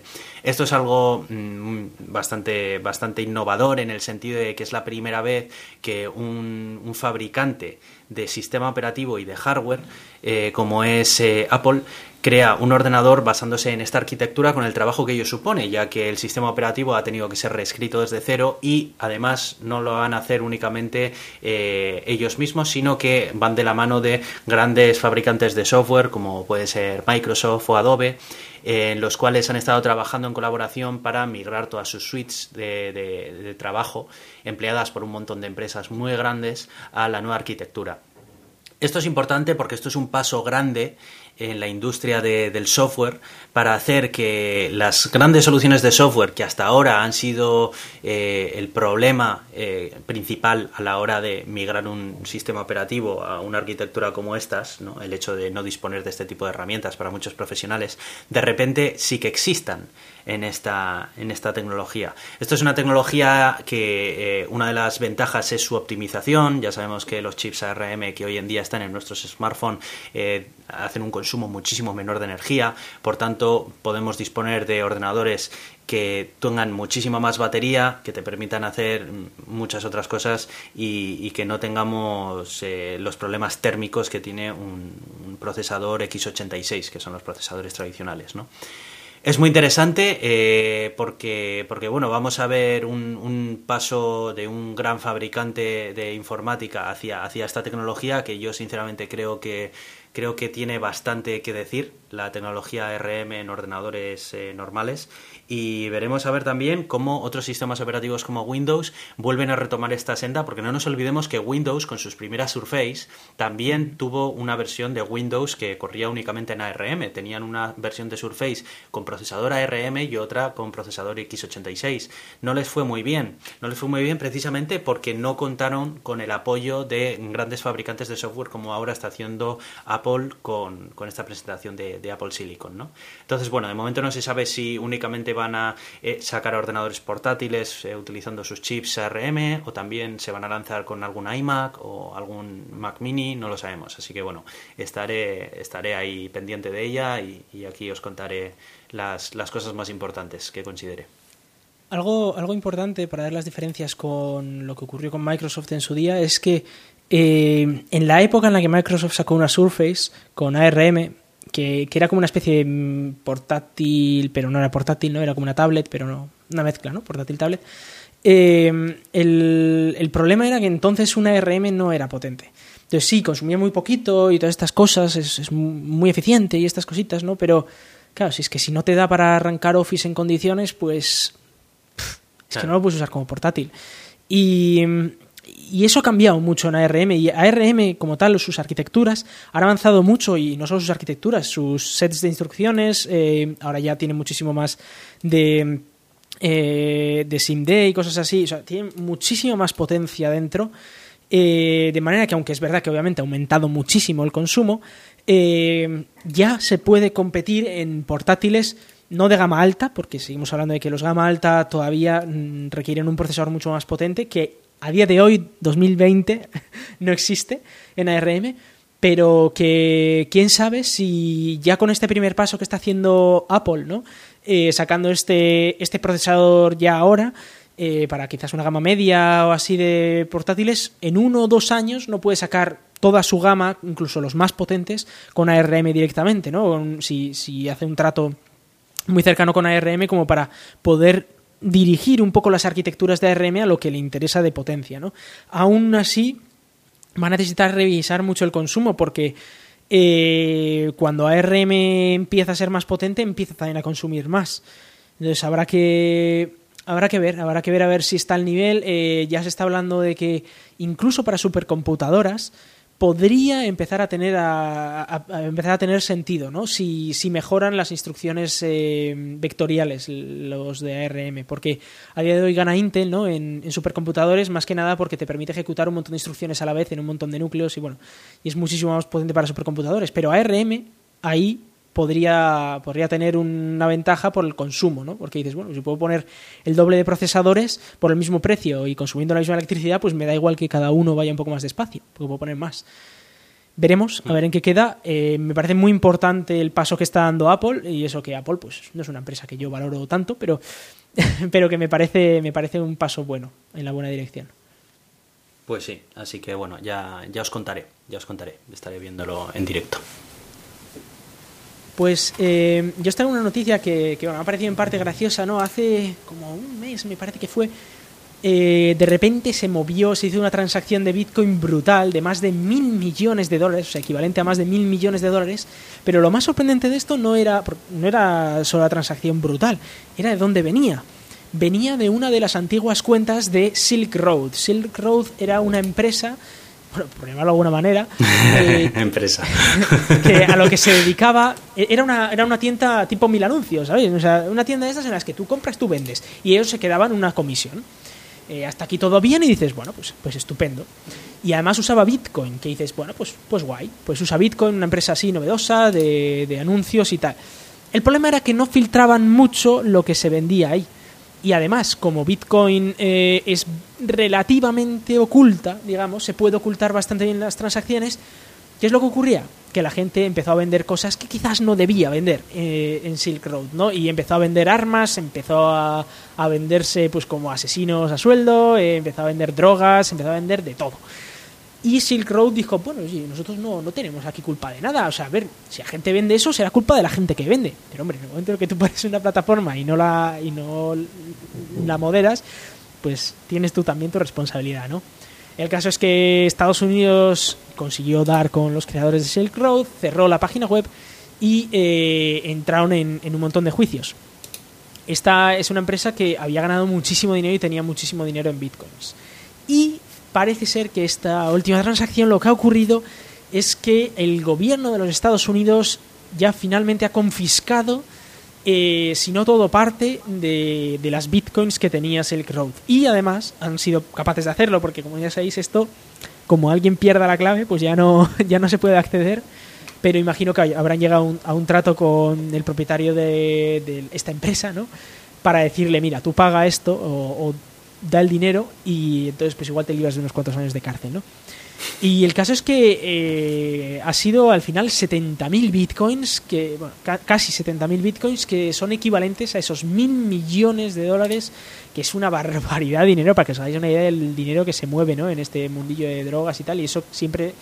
Esto es algo mm, bastante, bastante innovador en el sentido de que es la primera vez que un, un fabricante de sistema operativo y de hardware eh, como es eh, Apple crea un ordenador basándose en esta arquitectura con el trabajo que ello supone, ya que el sistema operativo ha tenido que ser reescrito desde cero y además no lo van a hacer únicamente eh, ellos mismos, sino que van de la mano de grandes fabricantes de software como puede ser Microsoft o Adobe, en los cuales han estado trabajando en colaboración para migrar todas sus suites de, de- trabajo empleadas por un montón de empresas muy grandes a la nueva arquitectura. Esto es importante porque esto es un paso grande en la industria de- del software para hacer que las grandes soluciones de software que hasta ahora han sido eh, el problema eh, principal a la hora de migrar un sistema operativo a una arquitectura como estas, ¿no? el hecho de no disponer de este tipo de herramientas para muchos profesionales, de repente sí que existan en esta, en esta tecnología. Esto es una tecnología que eh, una de las ventajas es su optimización. Ya sabemos que los chips ARM que hoy en día están en nuestros smartphones eh, hacen un consumo muchísimo menor de energía. Por tanto, podemos disponer de ordenadores que tengan muchísima más batería, que te permitan hacer muchas otras cosas y, que no tengamos eh, los problemas térmicos que tiene un, un, procesador x86, que son los procesadores tradicionales. ¿no? Es muy interesante eh, porque, porque, bueno, vamos a ver un, un, paso de un gran fabricante de informática hacia, hacia esta tecnología que yo sinceramente creo que, creo que tiene bastante que decir. La tecnología RM en ordenadores eh, normales y veremos a ver también cómo otros sistemas operativos como Windows vuelven a retomar esta senda, porque no nos olvidemos que Windows con sus primeras Surface también tuvo una versión de Windows que corría únicamente en ARM, tenían una versión de Surface con procesador ARM y otra con procesador x86. No les fue muy bien, no les fue muy bien precisamente porque no contaron con el apoyo de grandes fabricantes de software como ahora está haciendo Apple con, con esta presentación de, Apple Silicon. ¿no? Entonces, bueno, de momento no se sabe si únicamente va van a eh, sacar ordenadores portátiles eh, utilizando sus chips ARM o también se van a lanzar con algún iMac o algún Mac mini, no lo sabemos. Así que bueno, estaré, estaré ahí pendiente de ella y, aquí os contaré las, las, cosas más importantes que considere. Algo, algo importante para ver las diferencias con lo que ocurrió con Microsoft en su día es que eh, en la época en la que Microsoft sacó una Surface con ARM, que, era como una especie de portátil, pero no era portátil, ¿no? Era como una tablet, pero no, una mezcla, ¿no? Portátil-tablet. Eh, el, problema era que entonces una RM no era potente. Entonces sí, consumía muy poquito y todas estas cosas, es, muy eficiente y estas cositas, ¿no? Pero claro, si es que si no te da para arrancar Office en condiciones, pues es que no lo puedes usar como portátil. Y, y eso ha cambiado mucho en ARM y ARM como tal, sus arquitecturas han avanzado mucho y no solo sus arquitecturas, sus sets de instrucciones, eh, ahora ya tiene muchísimo más de, eh, de SIMD y cosas así, o sea, tiene muchísima más potencia dentro, eh, de manera que aunque es verdad que obviamente ha aumentado muchísimo el consumo, ya se puede competir en portátiles no de gama alta, porque seguimos hablando de que los gama alta todavía mm, requieren un procesador mucho más potente, que a día de hoy, 2020, no existe en ARM, pero que quién sabe si ya con este primer paso que está haciendo Apple, ¿no? Eh, sacando este, este procesador ya ahora, eh, para quizás una gama media o así de portátiles, en uno o dos años no puede sacar toda su gama, incluso los más potentes, con ARM directamente, ¿no? Si, si hace un trato muy cercano con ARM como para poder dirigir un poco las arquitecturas de ARM a lo que le interesa de potencia. ¿no? Aún así, va a necesitar revisar mucho el consumo porque eh, cuando ARM empieza a ser más potente, empieza también a consumir más. Entonces habrá que habrá que ver, habrá que ver a ver si está al nivel. Eh, ya se está hablando de que incluso para supercomputadoras podría empezar a tener a, empezar a tener sentido, ¿no? Si, si mejoran las instrucciones eh, vectoriales, los de ARM, porque a día de hoy gana Intel, ¿no? En, supercomputadores más que nada porque te permite ejecutar un montón de instrucciones a la vez en un montón de núcleos y bueno, y es muchísimo más potente para supercomputadores, pero ARM ahí podría, podría tener una ventaja por el consumo, ¿no? Porque dices, bueno, si puedo poner el doble de procesadores por el mismo precio y consumiendo la misma electricidad, pues me da igual que cada uno vaya un poco más despacio, porque puedo poner más. Veremos, a ver en qué queda. Eh, me parece muy importante el paso que está dando Apple, y eso que Apple, pues no es una empresa que yo valoro tanto, pero, pero que me parece, me parece un paso bueno, en la buena dirección. Pues sí, así que bueno, ya, ya os contaré, ya os contaré, estaré viéndolo en directo. Pues eh, yo estaba en una noticia que, me ha parecido en parte graciosa, ¿no? Hace como un mes, me parece que fue, eh, de repente se movió, se hizo una transacción de Bitcoin brutal de más de mil millones de dólares, o sea, equivalente a más de mil millones de dólares, pero lo más sorprendente de esto no era, no era solo la transacción brutal, era de dónde venía. Venía de una de las antiguas cuentas de Silk Road. Silk Road era una empresa bueno, por llamarlo de alguna manera, eh, empresa, que a lo que se dedicaba e-, era una, era una tienda tipo mil anuncios, ¿sabes? O sea, una tienda de esas en las que tú compras, tú vendes, y ellos se quedaban una comisión. Eh, hasta aquí todo bien y dices, bueno, pues, pues estupendo. Y además usaba Bitcoin, que dices, bueno, pues, pues guay, pues usa Bitcoin, una empresa así novedosa, de, de anuncios y tal. El problema era que no filtraban mucho lo que se vendía ahí. Y además, como Bitcoin eh, es relativamente oculta, digamos, se puede ocultar bastante bien las transacciones, ¿qué es lo que ocurría? Que la gente empezó a vender cosas que quizás no debía vender eh, en Silk Road, ¿no? Y empezó a vender armas, empezó a, venderse pues como asesinos a sueldo, eh, empezó a vender drogas, empezó a vender de todo. Y Silk Road dijo, bueno, sí, nosotros no, no tenemos aquí culpa de nada. O sea, a ver, si la gente vende eso, será culpa de la gente que vende. Pero hombre, en el momento en que tú pones una plataforma y no la, y no la moderas, pues tienes tú también tu responsabilidad, ¿no? El caso es que Estados Unidos consiguió dar con los creadores de Silk Road, cerró la página web y eh, entraron en, en un montón de juicios. Esta es una empresa que había ganado muchísimo dinero y tenía muchísimo dinero en bitcoins. Y parece ser que esta última transacción lo que ha ocurrido es que el gobierno de los Estados Unidos ya finalmente ha confiscado, eh, si no todo parte, de, de, las bitcoins que tenía Silk Road. Y además han sido capaces de hacerlo, porque como ya sabéis, esto, como alguien pierda la clave, pues ya no, ya no se puede acceder. Pero imagino que habrán llegado a un, trato con el propietario de, esta empresa, ¿no? Para decirle, mira, tú paga esto o da el dinero y entonces pues igual te libras de unos cuantos años de cárcel, ¿no? Y el caso es que eh, ha sido al final 70.000 bitcoins, que, bueno, ca casi 70.000 bitcoins, que son equivalentes a esos mil millones de dólares, que es una barbaridad de dinero, para que os hagáis una idea del dinero que se mueve ¿no? en este mundillo de drogas y tal, y eso siempre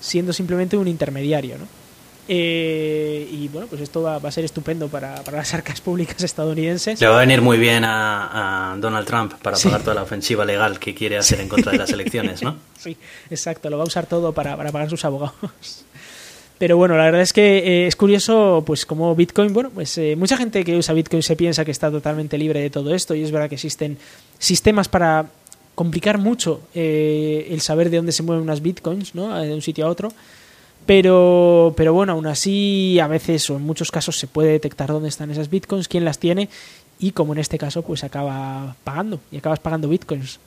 siendo simplemente un intermediario, ¿no? Eh, y bueno, pues esto va, va a ser estupendo para, para, las arcas públicas estadounidenses. Le va a venir muy bien a, a Donald Trump para sí. pagar toda la ofensiva legal que quiere hacer sí. en contra de las elecciones, ¿no? sí, exacto, lo va a usar todo para, para pagar sus abogados. Pero bueno, la verdad es que eh, es curioso, pues como Bitcoin, bueno, pues eh, mucha gente que usa Bitcoin se piensa que está totalmente libre de todo esto y es verdad que existen sistemas para complicar mucho eh, el saber de dónde se mueven unas Bitcoins, ¿no? De un sitio a otro. Pero, pero bueno, aún así, a veces o en muchos casos se puede detectar dónde están esas bitcoins, quién las tiene y como en este caso, pues acaba pagando y acabas pagando bitcoins.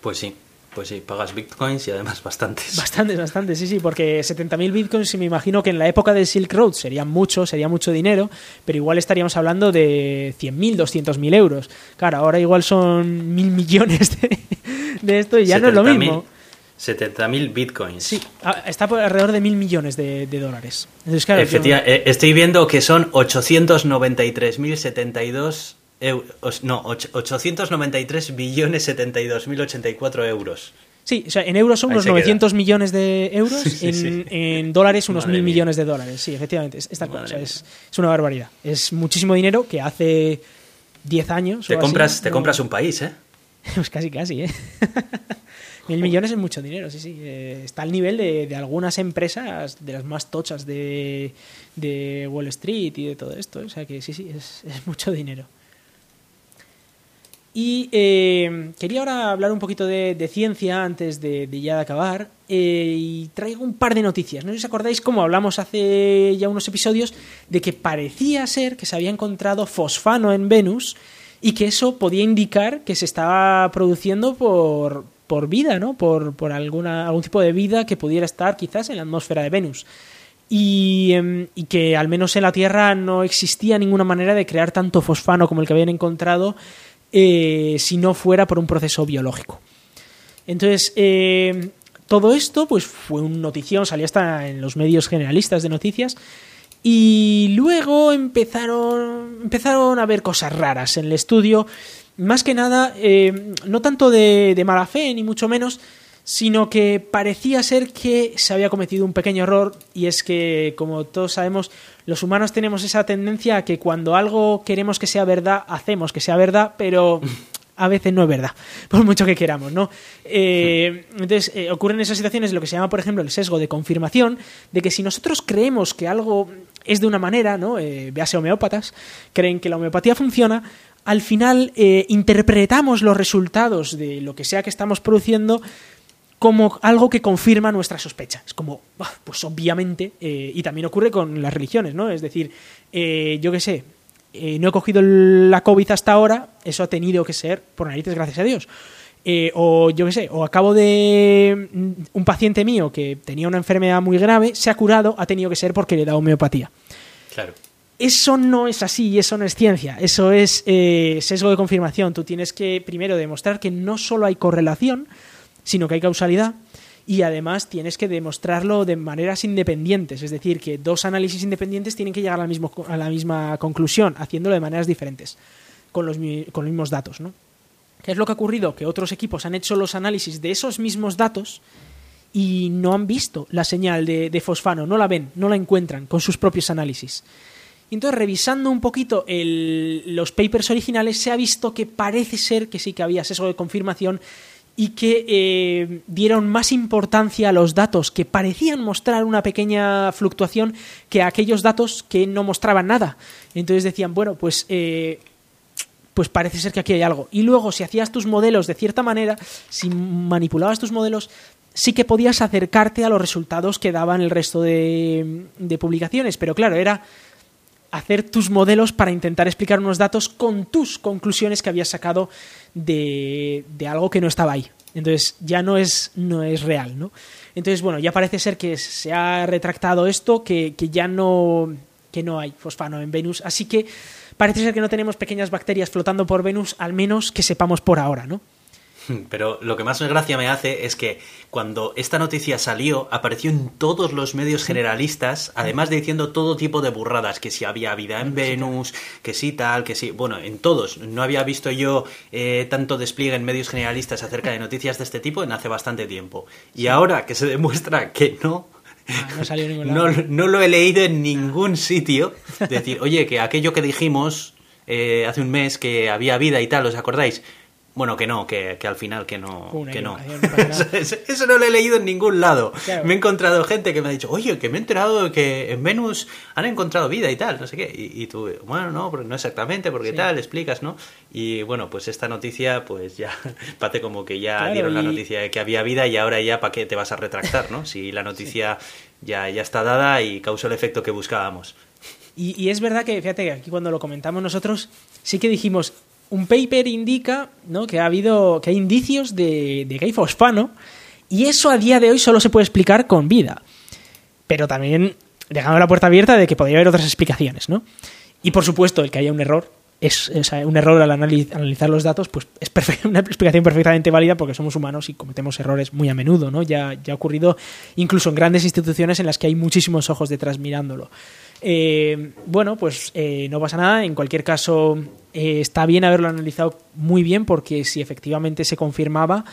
Pues sí, pues sí, pagas bitcoins y además bastantes. Bastantes, bastantes, sí, sí, porque 70.000 bitcoins, me imagino que en la época del Silk Road sería mucho, sería mucho dinero, pero igual estaríamos hablando de 100.000, 200.000 euros. Claro, ahora igual son mil millones de, de esto y ya no es lo mismo. 70.000 bitcoins. Sí, está por alrededor de mil millones de, de dólares. Entonces, claro, Efectivamente, yo... estoy viendo que son 893.072 euros. No, 893 billones 72.084 euros. Sí, o sea, en euros son unos 900 queda. millones de euros, sí, sí, en, sí. en, dólares unos Madre mil mía. millones de dólares. Sí, efectivamente, es, esta cosa es, es, una barbaridad. Es muchísimo dinero que hace 10 años. Te, compras, así, te no... compras un país, ¿eh? Pues casi, casi, ¿eh? Mil millones es mucho dinero, sí, sí. Eh, está al nivel de, de, algunas empresas, de las más tochas de, de, Wall Street y de todo esto. O sea que sí, sí, es, es mucho dinero. Y eh, quería ahora hablar un poquito de, de ciencia antes de, de, ya de acabar. Eh, y traigo un par de noticias. No sé si os acordáis cómo hablamos hace ya unos episodios de que parecía ser que se había encontrado fosfano en Venus y que eso podía indicar que se estaba produciendo por, por vida, ¿no? Por, por alguna, algún tipo de vida que pudiera estar quizás en la atmósfera de Venus. Y, eh, y, que al menos en la Tierra no existía ninguna manera de crear tanto fosfano como el que habían encontrado eh, si no fuera por un proceso biológico. Entonces, eh, todo esto pues fue un notición, salía hasta en los medios generalistas de noticias. Y luego empezaron, empezaron a ver cosas raras en el estudio más que nada, eh, no tanto de, de, mala fe, ni mucho menos, sino que parecía ser que se había cometido un pequeño error y es que, como todos sabemos, los humanos tenemos esa tendencia a que cuando algo queremos que sea verdad, hacemos que sea verdad, pero a veces no es verdad, por mucho que queramos, ¿no? Eh, entonces, eh, ocurren esas situaciones lo que se llama, por ejemplo, el sesgo de confirmación, de que si nosotros creemos que algo es de una manera, ¿no? Eh, véase homeópatas, creen que la homeopatía funciona, al final eh, interpretamos los resultados de lo que sea que estamos produciendo como algo que confirma nuestra sospecha. Es como, pues obviamente, eh, y también ocurre con las religiones, ¿no? Es decir, eh, yo qué sé, eh, no he cogido la COVID hasta ahora, eso ha tenido que ser por narices, gracias a Dios. O yo qué sé, o acabo de mm, un paciente mío que tenía una enfermedad muy grave, se ha curado, ha tenido que ser porque le da homeopatía. Claro. Eso no es así y eso no es ciencia, eso es eh, sesgo de confirmación. Tú tienes que primero demostrar que no solo hay correlación, sino que hay causalidad y además tienes que demostrarlo de maneras independientes, es decir, que dos análisis independientes tienen que llegar a la, misma conclusión, haciéndolo de maneras diferentes, con los, con los mismos datos. ¿no? ¿Qué es lo que ha ocurrido? Que otros equipos han hecho los análisis de esos mismos datos y no han visto la señal de, fosfano, no la ven, no la encuentran con sus propios análisis. Entonces, revisando un poquito los papers originales, se ha visto que parece ser que sí que había sesgo de confirmación y que eh, dieron más importancia a los datos que parecían mostrar una pequeña fluctuación que a aquellos datos que no mostraban nada. Entonces decían, bueno, pues, eh, pues parece ser que aquí hay algo. Y luego, si hacías tus modelos de cierta manera, si manipulabas tus modelos, sí que podías acercarte a los resultados que daban el resto de, publicaciones, pero claro, era hacer tus modelos para intentar explicar unos datos con tus conclusiones que habías sacado de, algo que no estaba ahí. Entonces ya no es, no es real, ¿no? Entonces, bueno, ya parece ser que se ha retractado esto, que, que ya no, que no hay fosfano en Venus, así que parece ser que no tenemos pequeñas bacterias flotando por Venus, al menos que sepamos por ahora, ¿no? Pero lo que más gracia me hace es que cuando esta noticia salió, apareció en todos los medios generalistas, además de diciendo todo tipo de burradas, que si había vida en Venus, que sí tal, que sí, bueno, en todos. No había visto yo eh, tanto despliegue en medios generalistas acerca de noticias de este tipo en hace bastante tiempo. Y ahora que se demuestra que no, ah, no, salió no, lo he leído en ningún sitio. Decir, oye, que aquello que dijimos eh, hace un mes que había vida y tal, ¿os acordáis? Bueno, que no, que, al final que no. que no. eso, no lo he leído en ningún lado. Me he encontrado gente que me ha dicho, oye, que me he enterado que en Venus han encontrado vida y tal, no sé qué. Y, tú, bueno, no, no exactamente, porque tal, explicas, ¿no? Y bueno, pues esta noticia, pues ya, parece como que ya dieron la noticia de que había vida y ahora ya, ¿para qué te vas a retractar, no? Si la noticia ya, ya está dada y causó el efecto que buscábamos. Y, y, es verdad que, fíjate, que aquí cuando lo comentamos nosotros, sí que dijimos, un paper indica que ha habido que hay indicios de, de que hay fosfano y eso a día de hoy solo se puede explicar con vida. Pero también dejando la puerta abierta de que podría haber otras explicaciones, ¿no? Y por supuesto, el que haya un error es, un error al analizar los datos, pues es una explicación perfectamente válida porque somos humanos y cometemos errores muy a menudo, ¿no? Ya, ya ha ocurrido incluso en grandes instituciones en las que hay muchísimos ojos detrás mirándolo. Eh, bueno, pues eh, no pasa nada. En cualquier caso, eh, está bien haberlo analizado muy bien porque si efectivamente se confirmaba,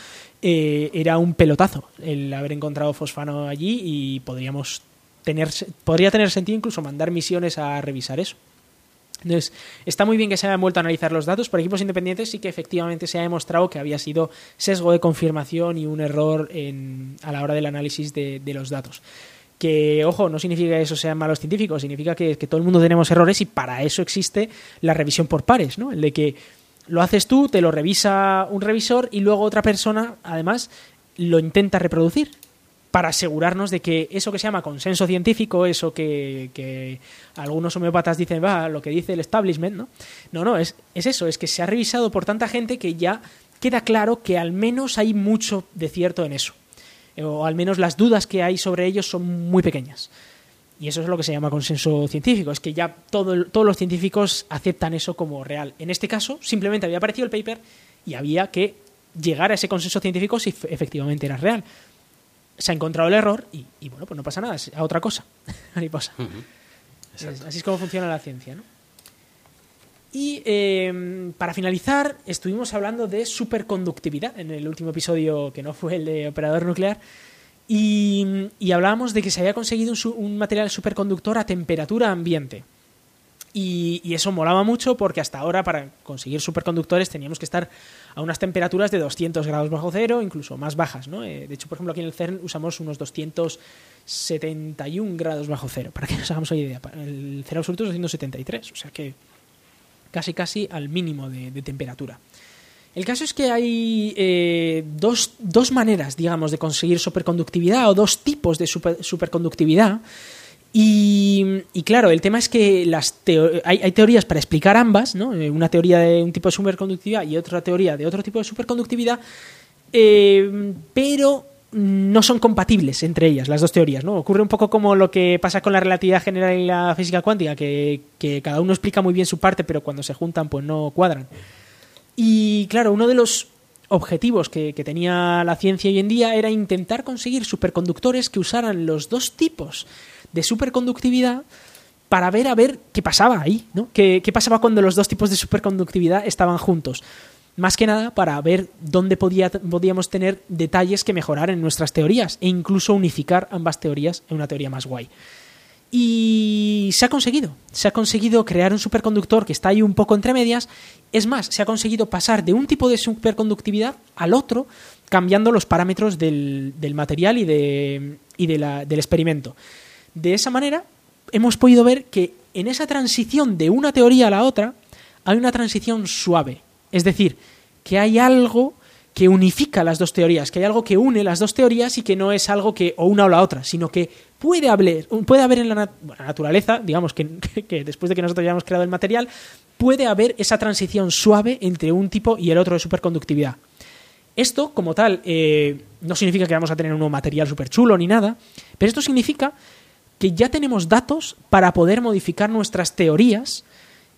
era un pelotazo el haber encontrado fosfano allí y podríamos tener, podría tener sentido incluso mandar misiones a revisar eso. Entonces, está muy bien que se hayan vuelto a analizar los datos por equipos independientes y que efectivamente se ha demostrado que había sido sesgo de confirmación y un error a la hora del análisis de los datos que, ojo, no significa que eso sean malos científicos, significa que, todo el mundo tenemos errores y para eso existe la revisión por pares, ¿no? El de que lo haces tú, te lo revisa un revisor y luego otra persona, además, lo intenta reproducir para asegurarnos de que eso que se llama consenso científico, eso que, algunos homeópatas dicen, va, lo que dice el establishment, ¿no? No, no, es, es eso, es que se ha revisado por tanta gente que ya queda claro que al menos hay mucho de cierto en eso o al menos las dudas que hay sobre ellos son muy pequeñas. Y eso es lo que se llama consenso científico, es que ya todos los científicos aceptan eso como real. En este caso, simplemente había aparecido el paper y había que llegar a ese consenso científico si efectivamente era real. Se ha encontrado el error y, bueno, pues no pasa nada, es a otra cosa. Así es como funciona la ciencia, ¿no? Y em, para finalizar, estuvimos hablando de superconductividad en el último episodio que no fue el de operador nuclear. Y, hablábamos de que se había conseguido un, material superconductor a temperatura ambiente. Y, eso molaba mucho porque hasta ahora para conseguir superconductores teníamos que estar a unas temperaturas de 200 grados bajo cero, incluso más bajas. ¿no? Eh, de hecho, por ejemplo, aquí en el CERN usamos unos 271 grados bajo cero, para que nos hagamos una idea. El cero absoluto es 273, o sea que casi casi al mínimo de, temperatura. El caso es que hay eh, dos, maneras, digamos, de conseguir superconductividad o dos tipos de superconductividad. Y, claro, el tema es que las hay, teorías para explicar ambas, ¿no? Eh, una teoría de un tipo de superconductividad y otra teoría de otro tipo de superconductividad, eh, pero no son compatibles entre ellas, las dos teorías, ¿no? Ocurre un poco como lo que pasa con la relatividad general y la física cuántica, que, cada uno explica muy bien su parte, pero cuando se juntan, pues no cuadran. Y claro, uno de los objetivos que, que, tenía la ciencia hoy en día era intentar conseguir superconductores que usaran los dos tipos de superconductividad para ver a ver qué pasaba ahí, ¿no? ¿Qué, qué pasaba cuando los dos tipos de superconductividad estaban juntos? Más que nada para ver dónde podía, podíamos tener detalles que mejorar en nuestras teorías e incluso unificar ambas teorías en una teoría más guay. Y se ha conseguido. Se ha conseguido crear un superconductor que está ahí un poco entre medias. Es más, se ha conseguido pasar de un tipo de superconductividad al otro, cambiando los parámetros del, material y, de, y del experimento. De esa manera, hemos podido ver que en esa transición de una teoría a la otra hay una transición suave. Es decir, que hay algo que unifica las dos teorías, que hay algo que une las dos teorías y que no es algo que o una o la otra, sino que puede haber, puede haber en la, naturaleza, digamos que, después de que nosotros hayamos creado el material, puede haber esa transición suave entre un tipo y el otro de superconductividad. Esto, como tal, eh, no significa que vamos a tener un nuevo material súper chulo ni nada, pero esto significa que ya tenemos datos para poder modificar nuestras teorías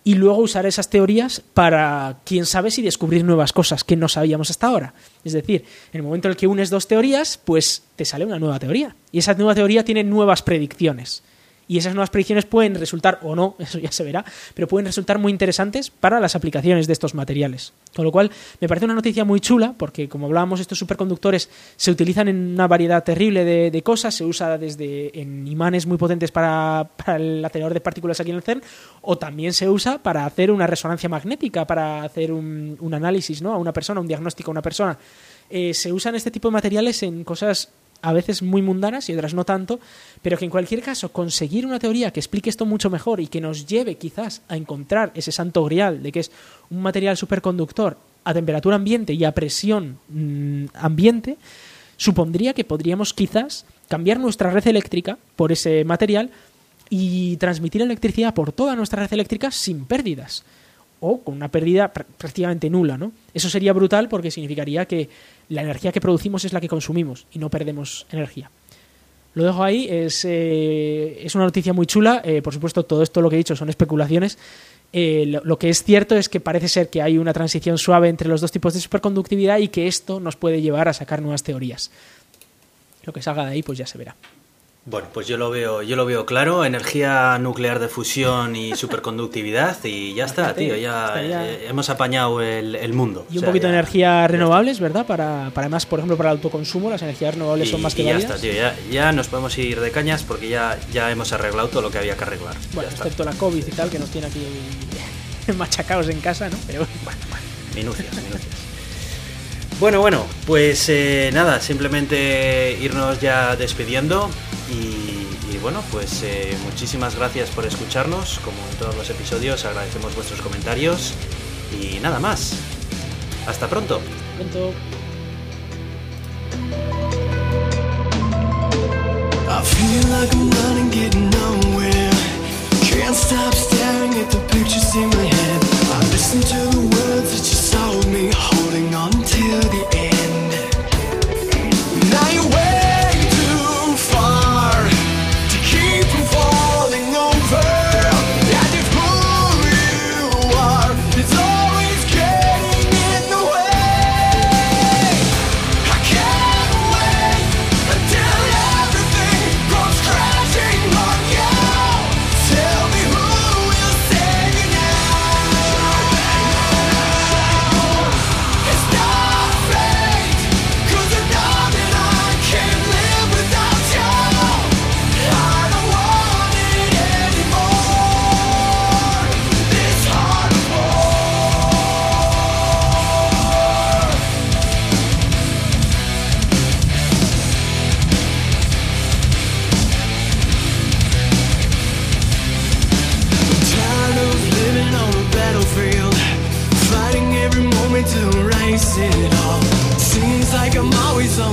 y luego usar esas teorías para, quién sabe, si descubrir nuevas cosas que no sabíamos hasta ahora. Es decir, en el momento en el que unes dos teorías, pues te sale una nueva teoría. Y esa nueva teoría tiene nuevas predicciones. Y esas nuevas predicciones pueden resultar, o no, eso ya se verá, pero pueden resultar muy interesantes para las aplicaciones de estos materiales. Con lo cual, me parece una noticia muy chula, porque como hablábamos, estos superconductores se utilizan en una variedad terrible de, cosas, se usa desde en imanes muy potentes para, el acelerador de partículas aquí en el CERN, o también se usa para hacer una resonancia magnética, para hacer un, un análisis ¿no? a una persona, un diagnóstico a una persona. Eh, se usan este tipo de materiales en cosas a veces muy mundanas y otras no tanto, pero que en cualquier caso conseguir una teoría que explique esto mucho mejor y que nos lleve quizás a encontrar ese santo grial de que es un material superconductor a temperatura ambiente y a presión mmm, ambiente, supondría que podríamos quizás cambiar nuestra red eléctrica por ese material y transmitir electricidad por toda nuestra red eléctrica sin pérdidas o con una pérdida prácticamente nula, ¿no? Eso sería brutal porque significaría que la energía que producimos es la que consumimos y no perdemos energía. Lo dejo ahí, es, eh, es una noticia muy chula, eh, por supuesto todo esto lo que he dicho son especulaciones, eh, lo, lo, que es cierto es que parece ser que hay una transición suave entre los dos tipos de superconductividad y que esto nos puede llevar a sacar nuevas teorías. Lo que salga de ahí pues ya se verá. Bueno, pues yo lo veo, yo lo veo claro, energía nuclear de fusión y superconductividad y ya está, tío, ya, eh, hemos apañado el, el, mundo. Y un o sea, poquito ya, de energías renovables, ¿verdad? Para, para además, por ejemplo, para el autoconsumo, las energías renovables y, son más que y ya está, tío, ya, ya, nos podemos ir de cañas porque ya, ya hemos arreglado todo lo que había que arreglar. Bueno, excepto la COVID y tal, que nos tiene aquí machacados en casa, ¿no? Pero bueno, bueno, minucias, minucias. Bueno, bueno, pues eh, nada, simplemente irnos ya despidiendo y, y bueno, pues eh, muchísimas gracias por escucharnos, como en todos los episodios, agradecemos vuestros comentarios y nada más. Hasta pronto. Pronto. I feel like I'm running, getting nowhere. Can't stop staring at the pictures in my head. I listen to the words that you told me, holding on till the end.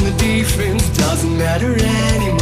On the defense, doesn't matter anymore.